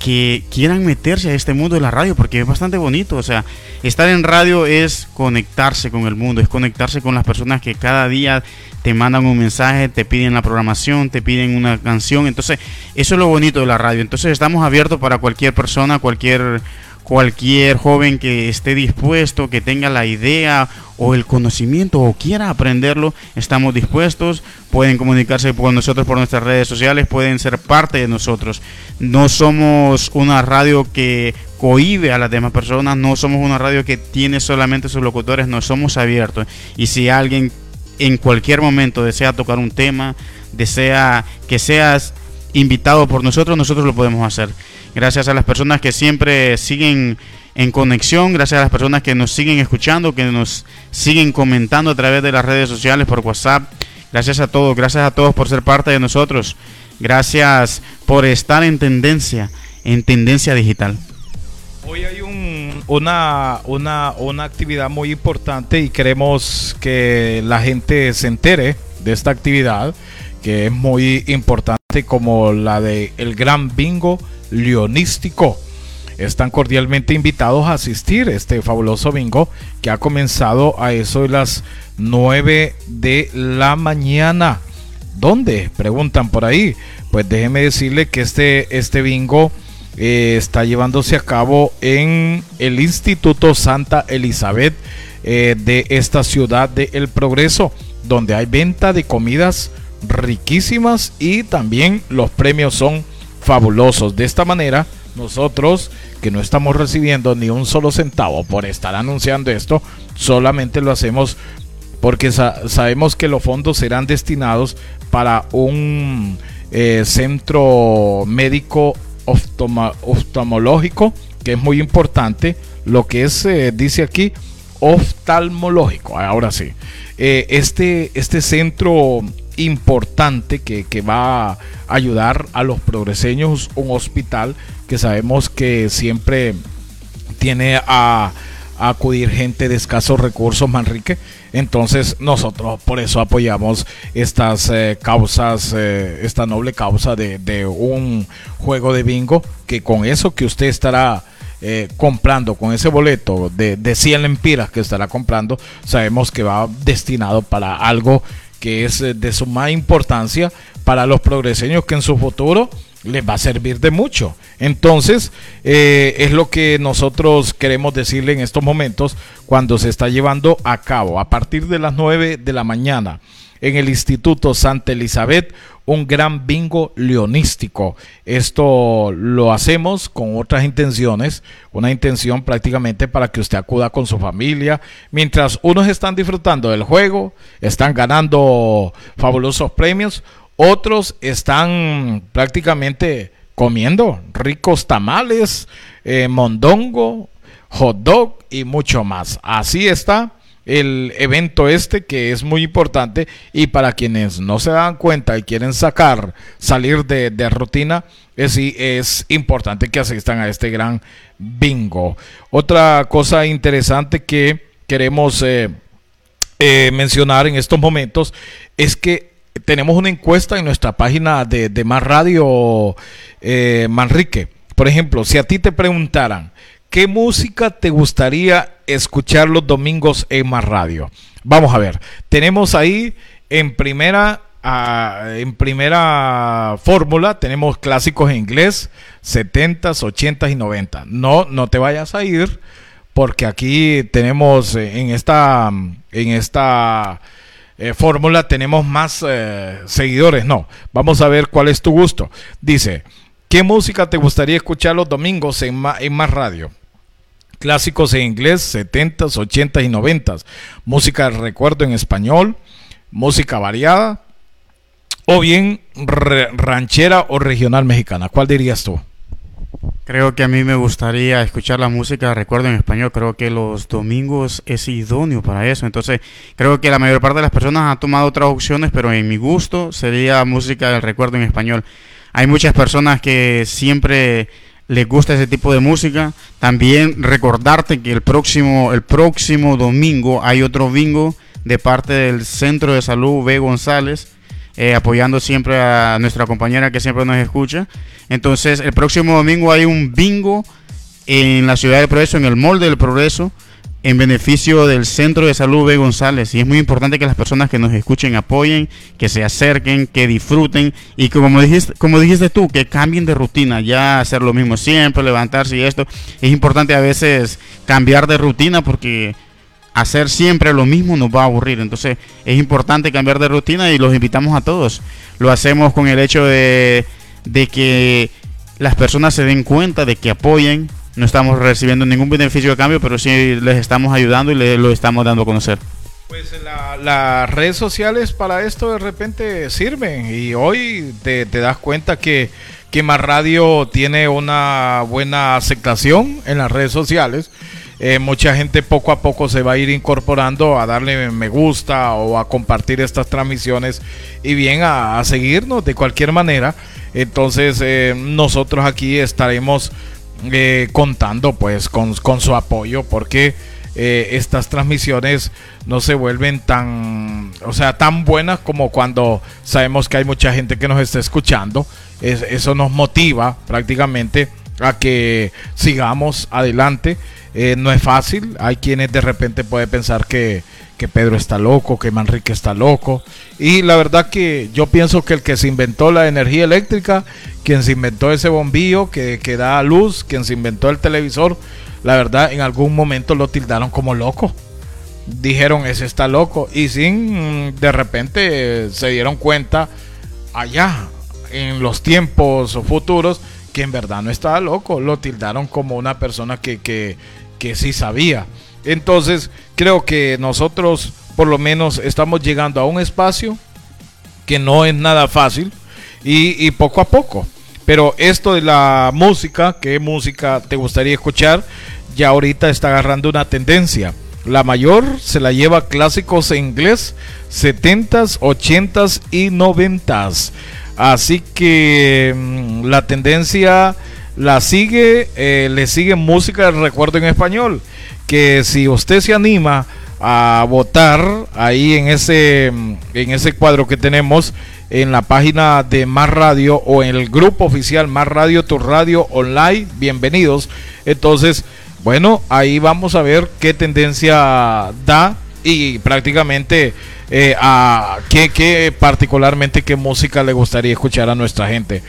que quieran meterse a este mundo de la radio, porque es bastante bonito. O sea, estar en radio es conectarse con el mundo, es conectarse con las personas que cada día te mandan un mensaje, te piden la programación, te piden una canción. Entonces, eso es lo bonito de la radio. Entonces, estamos abiertos para cualquier persona, cualquier cualquier joven que esté dispuesto, que tenga la idea o el conocimiento o quiera aprenderlo, estamos dispuestos. Pueden comunicarse con nosotros por nuestras redes sociales, pueden ser parte de nosotros. No somos una radio que cohibe a las demás personas, no somos una radio que tiene solamente sus locutores, no somos abiertos. Y si alguien en cualquier momento desea tocar un tema, desea que seas invitado por nosotros, nosotros lo podemos hacer gracias a las personas que siempre siguen en conexión, gracias a las personas que nos siguen escuchando, que nos siguen comentando a través de las redes sociales, por WhatsApp. Gracias a todos, gracias a todos por ser parte de nosotros. Gracias por estar en tendencia, en tendencia digital. Hoy hay una, una, una actividad muy importante y queremos que la gente se entere de esta actividad que es muy importante como la de el Gran Bingo leonístico. Están cordialmente invitados a asistir a este fabuloso bingo que ha comenzado a eso de las 9 de la mañana. ¿Dónde? Preguntan por ahí. Pues déjeme decirle que este, este bingo eh, está llevándose a cabo en el Instituto Santa Elizabeth eh, de esta ciudad de El Progreso, donde hay venta de comidas riquísimas y también los premios son fabulosos. De esta manera, nosotros que no estamos recibiendo ni un solo centavo por estar anunciando esto, solamente lo hacemos porque sabemos que los fondos serán destinados para un eh, centro médico oftalmológico, que es muy importante, lo que es, eh, dice aquí, oftalmológico, ahora sí. Eh, este, este centro importante que, va a ayudar a los progreseños, un hospital que sabemos que siempre tiene a, acudir gente de escasos recursos, Manrique. Entonces nosotros por eso apoyamos estas eh, causas, eh, esta noble causa de, un juego de bingo, que con eso que usted estará eh, comprando, con ese boleto de, de 100 lempiras que estará comprando, sabemos que va destinado para algo que es eh, de suma importancia para los progreseños que en su futuro les va a servir de mucho. Entonces, eh, es lo que nosotros queremos decirle en estos momentos cuando se está llevando a cabo a partir de las 9 de la mañana en el Instituto Santa Elizabeth un gran bingo leonístico. Esto lo hacemos con otras intenciones, una intención prácticamente para que usted acuda con su familia, mientras unos están disfrutando del juego, están ganando fabulosos premios, otros están prácticamente comiendo ricos tamales, eh, mondongo, hot dog y mucho más. Así está el evento este que es muy importante y para quienes no se dan cuenta y quieren sacar, salir de, rutina, es, es importante que asistan a este gran bingo. Otra cosa interesante que queremos eh, eh, mencionar en estos momentos es que tenemos una encuesta en nuestra página de, de Más Radio eh, Manrique. Por ejemplo, si a ti te preguntaran, ¿qué música te gustaría escuchar los domingos en Más Radio? vamos a ver, tenemos ahí en primera en primera fórmula tenemos clásicos en inglés, 70s, 80s y 90. No, no te vayas a ir porque aquí tenemos eh, en esta en esta eh, fórmula tenemos más eh, seguidores. No, vamos a ver cuál es tu gusto. Dice, ¿qué música te gustaría escuchar los domingos en, en más radio? Clásicos en inglés, 70s, 80s y 90s. Música de recuerdo en español, música variada, o bien ranchera o regional mexicana. ¿Cuál dirías tú? Creo que a mí me gustaría escuchar la música recuerdo en español. Creo que los domingos es idóneo para eso. Entonces, creo que la mayor parte de las personas han tomado otras opciones, pero en mi gusto sería música del recuerdo en español. Hay muchas personas que siempre les gusta ese tipo de música. También recordarte que el próximo, el próximo domingo hay otro bingo de parte del Centro de Salud B. González eh, apoyando siempre a nuestra compañera que siempre nos escucha. Entonces, el próximo domingo hay un bingo en la ciudad de Progreso, en el molde del Progreso, en beneficio del Centro de Salud B. González. Y es muy importante que las personas que nos escuchen apoyen, que se acerquen, que disfruten y como dijiste, como dijiste tú, que cambien de rutina, ya hacer lo mismo siempre, levantarse y esto. Es importante a veces cambiar de rutina porque hacer siempre lo mismo nos va a aburrir. Entonces es importante cambiar de rutina y los invitamos a todos. Lo hacemos con el hecho de, que las personas se den cuenta de que apoyen. No estamos recibiendo ningún beneficio de cambio, pero sí les estamos ayudando y les lo estamos dando a conocer. Pues las redes sociales para esto de repente sirven y hoy te, te das cuenta que, que Más Radio tiene una buena aceptación en las redes sociales eh, mucha gente poco a poco se va a ir incorporando a darle me gusta o a compartir estas transmisiones y bien a, seguirnos de cualquier manera. Entonces eh, nosotros aquí estaremos eh, contando pues con, con, su apoyo porque estas transmisiones no se vuelven tan, o sea, tan buenas como cuando sabemos que hay mucha gente que nos está escuchando. eso nos motiva prácticamente a que sigamos adelante. Eh, no es fácil. Hay quienes de repente pueden pensar que, Pedro está loco, que Manrique está loco. Y la verdad que yo pienso que el que se inventó la energía eléctrica, quien se inventó ese bombillo que, que da luz, quien se inventó el televisor, la verdad en algún momento lo tildaron como loco. Dijeron, ese está loco. Y sin, de repente se dieron cuenta allá, en los tiempos futuros, que en verdad no estaba loco. Lo tildaron como una persona que, que, que sí sabía. Entonces, creo que nosotros por lo menos estamos llegando a un espacio que no es nada fácil y, poco a poco. Pero esto de la música, ¿qué música te gustaría escuchar? Ya ahorita está agarrando una tendencia. La mayor se la lleva clásicos en inglés, 70s, 80s y 90s. Así que mm, la tendencia la sigue, eh, le sigue música de recuerdo en español. Que si usted se anima a votar ahí en ese, en ese cuadro que tenemos en la página de Más Radio o en el grupo oficial Más Radio, tu radio online, bienvenidos. Entonces, bueno, ahí vamos a ver qué tendencia da y prácticamente eh, a qué, qué particularmente qué música le gustaría escuchar a nuestra gente.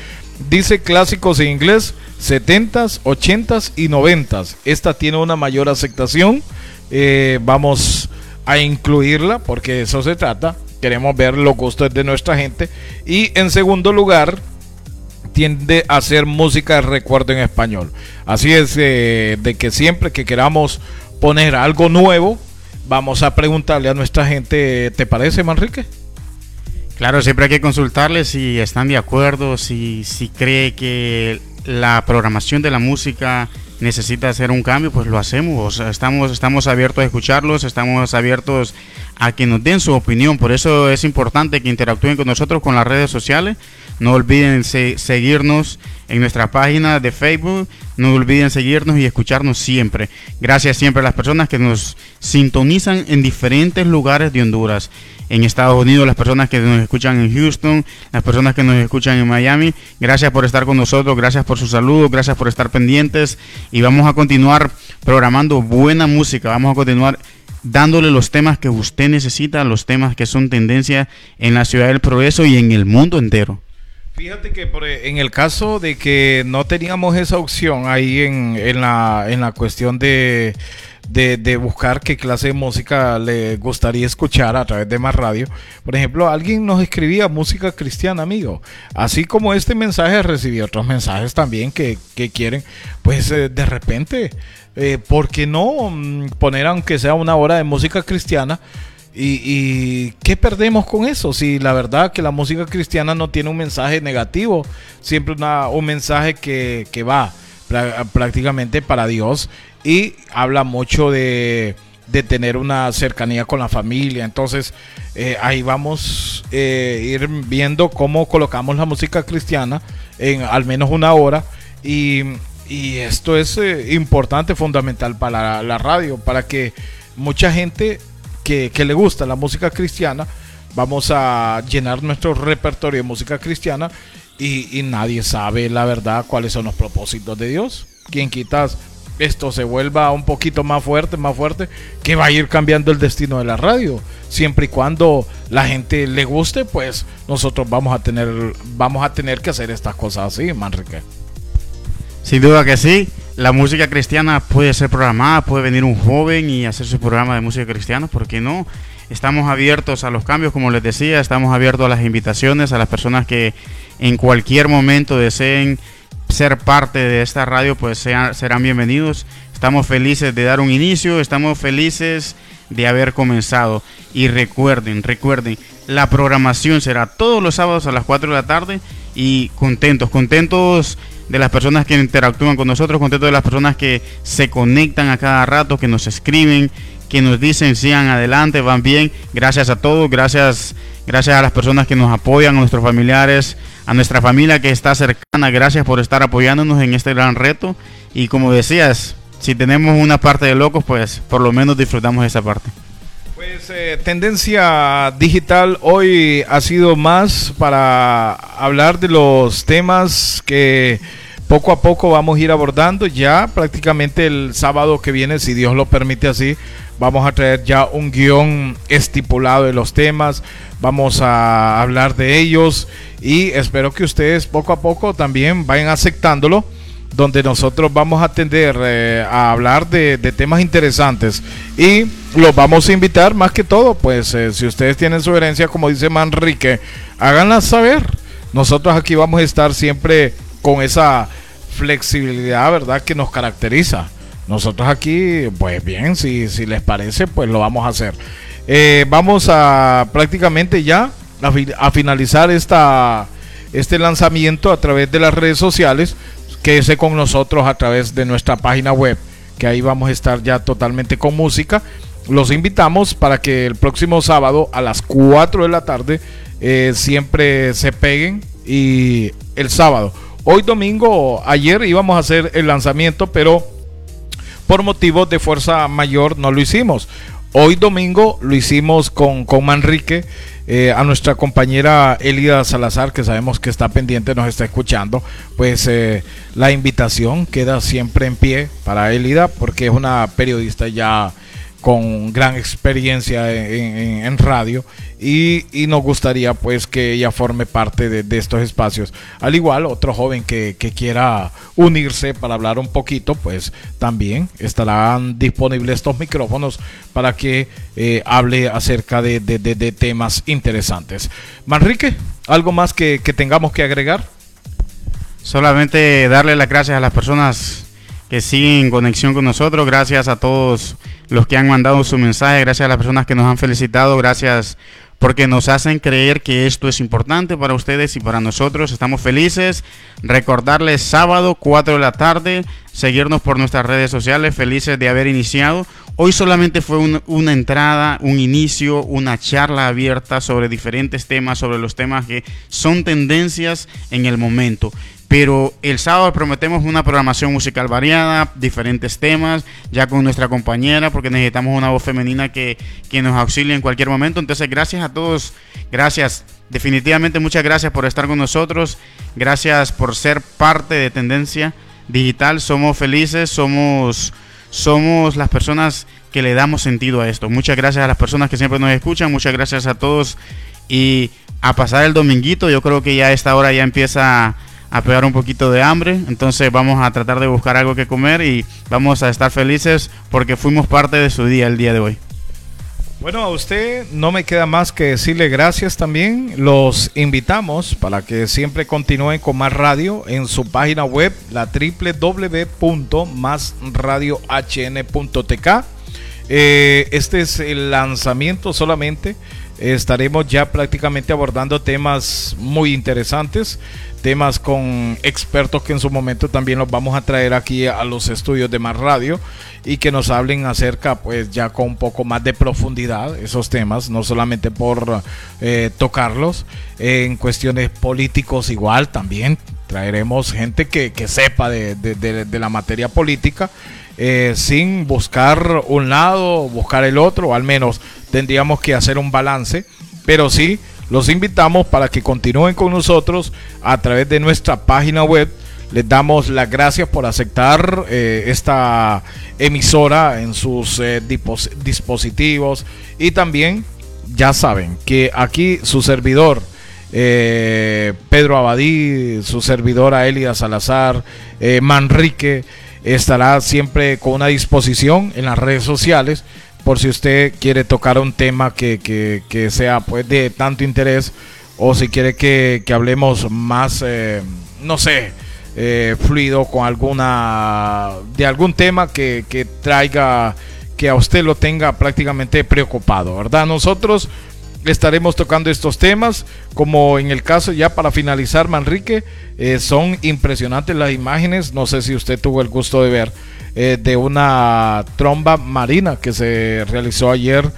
Dice clásicos en inglés, 70s, 80s y 90s. Esta tiene una mayor aceptación. Eh, vamos a incluirla porque eso se trata. Queremos ver los gustos de nuestra gente. Y en segundo lugar, tiende a hacer música de recuerdo en español. Así es eh, de que siempre que queramos poner algo nuevo, vamos a preguntarle a nuestra gente, ¿te parece, Manrique? Claro, siempre hay que consultarles si están de acuerdo, si, si cree que la programación de la música necesita hacer un cambio, pues lo hacemos. estamos, estamos abiertos a escucharlos, estamos abiertos a que nos den su opinión. Por eso es importante que interactúen con nosotros con las redes sociales. No olviden seguirnos en nuestra página de Facebook. No olviden seguirnos y escucharnos siempre. Gracias siempre a las personas que nos sintonizan en diferentes lugares de Honduras en Estados Unidos, las personas que nos escuchan en Houston, las personas que nos escuchan en Miami. Gracias por estar con nosotros, gracias por sus saludos, gracias por estar pendientes y vamos a continuar programando buena música, vamos a continuar dándole los temas que usted necesita, los temas que son tendencia en la ciudad del progreso y en el mundo entero. Fíjate que por, e, en el caso de que no teníamos esa opción ahí en, la, en la cuestión de, de, buscar qué clase de música le gustaría escuchar a través de más radio. Por ejemplo, alguien nos escribía música cristiana, amigo. Así como este mensaje recibí otros mensajes también que, que quieren, pues eh, de repente, eh, ¿por qué no mm, poner aunque sea una hora de música cristiana? Y, qué perdemos con eso? Si la verdad que la música cristiana no tiene un mensaje negativo, siempre un mensaje que, va prácticamente para Dios y habla mucho de, tener una cercanía con la familia. Entonces eh, ahí vamos a eh, ir viendo cómo colocamos la música cristiana en al menos una hora y, esto es eh, importante, fundamental para la radio, para que mucha gente que, le gusta la música cristiana, vamos a llenar nuestro repertorio de música cristiana y, nadie sabe la verdad cuáles son los propósitos de Dios. Quien quitas esto se vuelva un poquito más fuerte, más fuerte, que va a ir cambiando el destino de la radio. Siempre y cuando la gente le guste, pues nosotros vamos a tener, vamos a tener que hacer estas cosas así, Manrique. Sin duda que sí la música cristiana puede ser programada, puede venir un joven y hacer su programa de música cristiana, ¿por qué no? Estamos abiertos a los cambios, como les decía, estamos abiertos a las invitaciones, a las personas que en cualquier momento deseen ser parte de esta radio, pues sean, serán bienvenidos. Estamos felices de dar un inicio, estamos felices de haber comenzado. Y recuerden, recuerden, la programación será todos los sábados a las 4 de la tarde y contentos, contentos de las personas que interactúan con nosotros, contentos de las personas que se conectan a cada rato, que nos escriben, que nos dicen sigan adelante, van bien. Gracias a todos, gracias, gracias a las personas que nos apoyan, a nuestros familiares, a nuestra familia que está cercana. Gracias por estar apoyándonos en este gran reto. Y como decías, si tenemos una parte de locos, pues por lo menos disfrutamos esa parte. Pues eh, tendencia digital hoy ha sido más para hablar de los temas que poco a poco vamos a ir abordando. Ya prácticamente el sábado que viene, si Dios lo permite así, vamos a traer ya un guion estipulado de los temas. Vamos a hablar de ellos y espero que ustedes poco a poco también vayan aceptándolo donde nosotros vamos a atender eh, a hablar de, temas interesantes y los vamos a invitar más que todo, pues eh, si ustedes tienen sugerencias, como dice Manrique, háganlas saber. Nosotros aquí vamos a estar siempre con esa flexibilidad, ¿verdad?, que nos caracteriza. Nosotros aquí, pues bien, si, si les parece, pues lo vamos a hacer. Eh, vamos a prácticamente ya a, finalizar esta, este lanzamiento a través de las redes sociales quédese con nosotros a través de nuestra página web, que ahí vamos a estar ya totalmente con música. Los invitamos para que el próximo sábado a las 4 de la tarde eh, siempre se peguen y el sábado. Hoy domingo, ayer íbamos a hacer el lanzamiento, pero por motivos de fuerza mayor no lo hicimos. Hoy domingo lo hicimos con, con Manrique eh, a nuestra compañera Elida Salazar, que sabemos que está pendiente, nos está escuchando, pues eh, la invitación queda siempre en pie para Elida, porque es una periodista ya con gran experiencia en, radio y, nos gustaría pues que ella forme parte de, estos espacios. Al igual, otro joven que, quiera unirse para hablar un poquito, pues también estarán disponibles estos micrófonos para que eh, hable acerca de, temas interesantes. Manrique, ¿algo más que, que tengamos que agregar? Solamente darle las gracias a las personas que siguen en conexión con nosotros. Gracias a todos los que han mandado su mensaje, gracias a las personas que nos han felicitado, gracias porque nos hacen creer que esto es importante para ustedes y para nosotros. Estamos felices. Recordarles sábado 4 de la tarde, seguirnos por nuestras redes sociales, felices de haber iniciado. Hoy solamente fue una entrada, un inicio, una charla abierta sobre diferentes temas, sobre los temas que son tendencias en el momento. Pero el sábado prometemos una programación musical variada, diferentes temas, ya con nuestra compañera, porque necesitamos una voz femenina que, nos auxilie en cualquier momento. Entonces, gracias a todos, gracias, definitivamente muchas gracias por estar con nosotros, gracias por ser parte de Tendencia Digital. Somos felices, somos, somos las personas que le damos sentido a esto. Muchas gracias a las personas que siempre nos escuchan, muchas gracias a todos y a pasar el dominguito. Yo creo que ya a esta hora ya empieza a pegar un poquito de hambre, entonces vamos a tratar de buscar algo que comer y vamos a estar felices porque fuimos parte de su día el día de hoy. Bueno, a usted no me queda más que decirle gracias también. Los invitamos para que siempre continúen con más radio en su página web, la www.másradiohn.tk. Eh, este es el lanzamiento solamente. Estaremos ya prácticamente abordando temas muy interesantes temas con expertos que en su momento también los vamos a traer aquí a los estudios de Más Radio y que nos hablen acerca, pues ya con un poco más de profundidad esos temas, no solamente por eh, tocarlos, en cuestiones políticos igual también traeremos gente que, sepa de, la materia política. Eh, sin buscar un lado, buscar el otro, al menos tendríamos que hacer un balance, pero sí los invitamos para que continúen con nosotros a través de nuestra página web. Les damos las gracias por aceptar eh, esta emisora en sus eh, dispositivos. Y también, ya saben que aquí su servidor, Pedro Abadí, su servidora Elia Salazar, Manrique, estará siempre con una disposición en las redes sociales por si usted quiere tocar un tema que, sea pues de tanto interés o si quiere que, hablemos más, eh, no sé, eh, fluido con alguna, de algún tema que, que traiga, que a usted lo tenga prácticamente preocupado, ¿verdad? Nosotros estaremos tocando estos temas, como en el caso ya para finalizar, Manrique, eh, son impresionantes las imágenes, no sé si usted tuvo el gusto de ver, eh, de una tromba marina que se realizó ayer,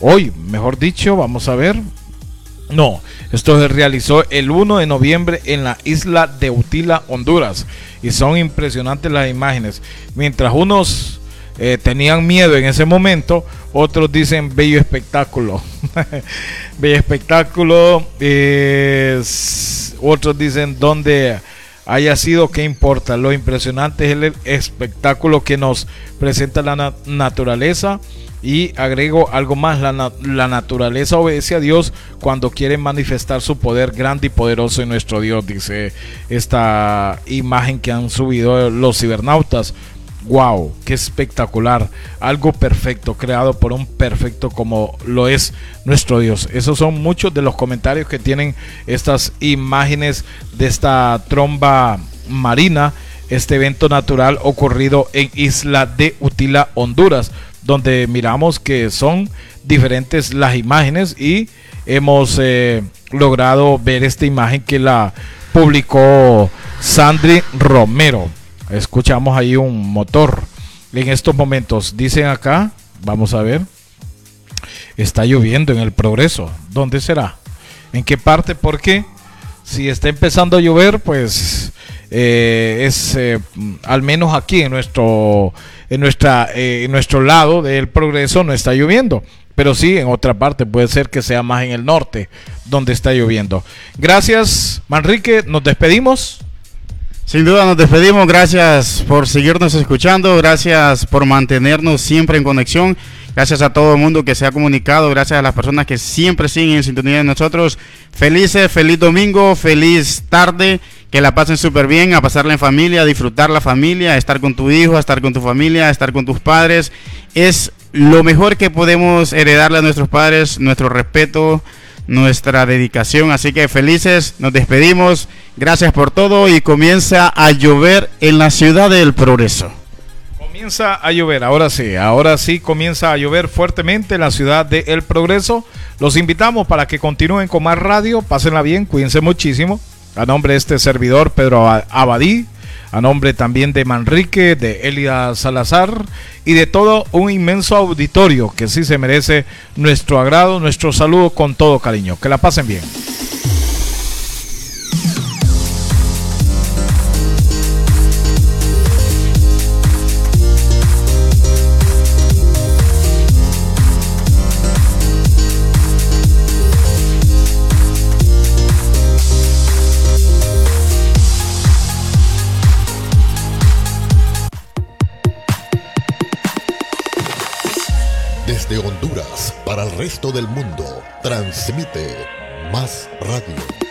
hoy, mejor dicho, vamos a ver. No, esto se realizó el 1 de noviembre en la isla de Utila, Honduras. Y son impresionantes las imágenes. Mientras unos eh, tenían miedo en ese momento, otros dicen bello espectáculo. <laughs> bello espectáculo. otros dicen donde haya sido, ¿qué importa? Lo impresionante es el espectáculo que nos presenta la naturaleza. Y agrego algo más, la, la, naturaleza obedece a Dios cuando quiere manifestar su poder grande y poderoso en nuestro Dios, dice esta imagen que han subido los cibernautas wow, qué espectacular, algo perfecto, creado por un perfecto como lo es nuestro Dios. Esos son muchos de los comentarios que tienen estas imágenes de esta tromba marina, este evento natural ocurrido en Isla de Utila, Honduras, donde miramos que son diferentes las imágenes y hemos eh, logrado ver esta imagen que la publicó Sandri Romero. Escuchamos ahí un motor. En estos momentos, dicen acá, vamos a ver, está lloviendo en el progreso. ¿Dónde será? ¿En qué parte? Porque si está empezando a llover, pues eh, es eh, al menos aquí en nuestro en nuestra eh, en nuestro lado del progreso no está lloviendo pero sí en otra parte puede ser que sea más en el norte donde está lloviendo gracias Manrique nos despedimos sin duda nos despedimos, gracias por seguirnos escuchando, gracias por mantenernos siempre en conexión, gracias a todo el mundo que se ha comunicado, gracias a las personas que siempre siguen en sintonía de nosotros. Felices, feliz domingo, feliz tarde, que la pasen súper bien, a pasarla en familia, a disfrutar la familia, a estar con tu hijo, a estar con tu familia, a estar con tus padres. Es lo mejor que podemos heredarle a nuestros padres, nuestro respeto, nuestra dedicación. Así que felices, nos despedimos. Gracias por todo y comienza a llover en la ciudad del progreso. Comienza a llover, ahora sí, ahora sí comienza a llover fuertemente en la ciudad de El Progreso. Los invitamos para que continúen con más radio, pásenla bien, cuídense muchísimo. A nombre de este servidor, Pedro Abadí, a nombre también de Manrique, de Elia Salazar y de todo un inmenso auditorio que sí se merece nuestro agrado, nuestro saludo con todo cariño. Que la pasen bien. Para el resto del mundo, transmite Más Radio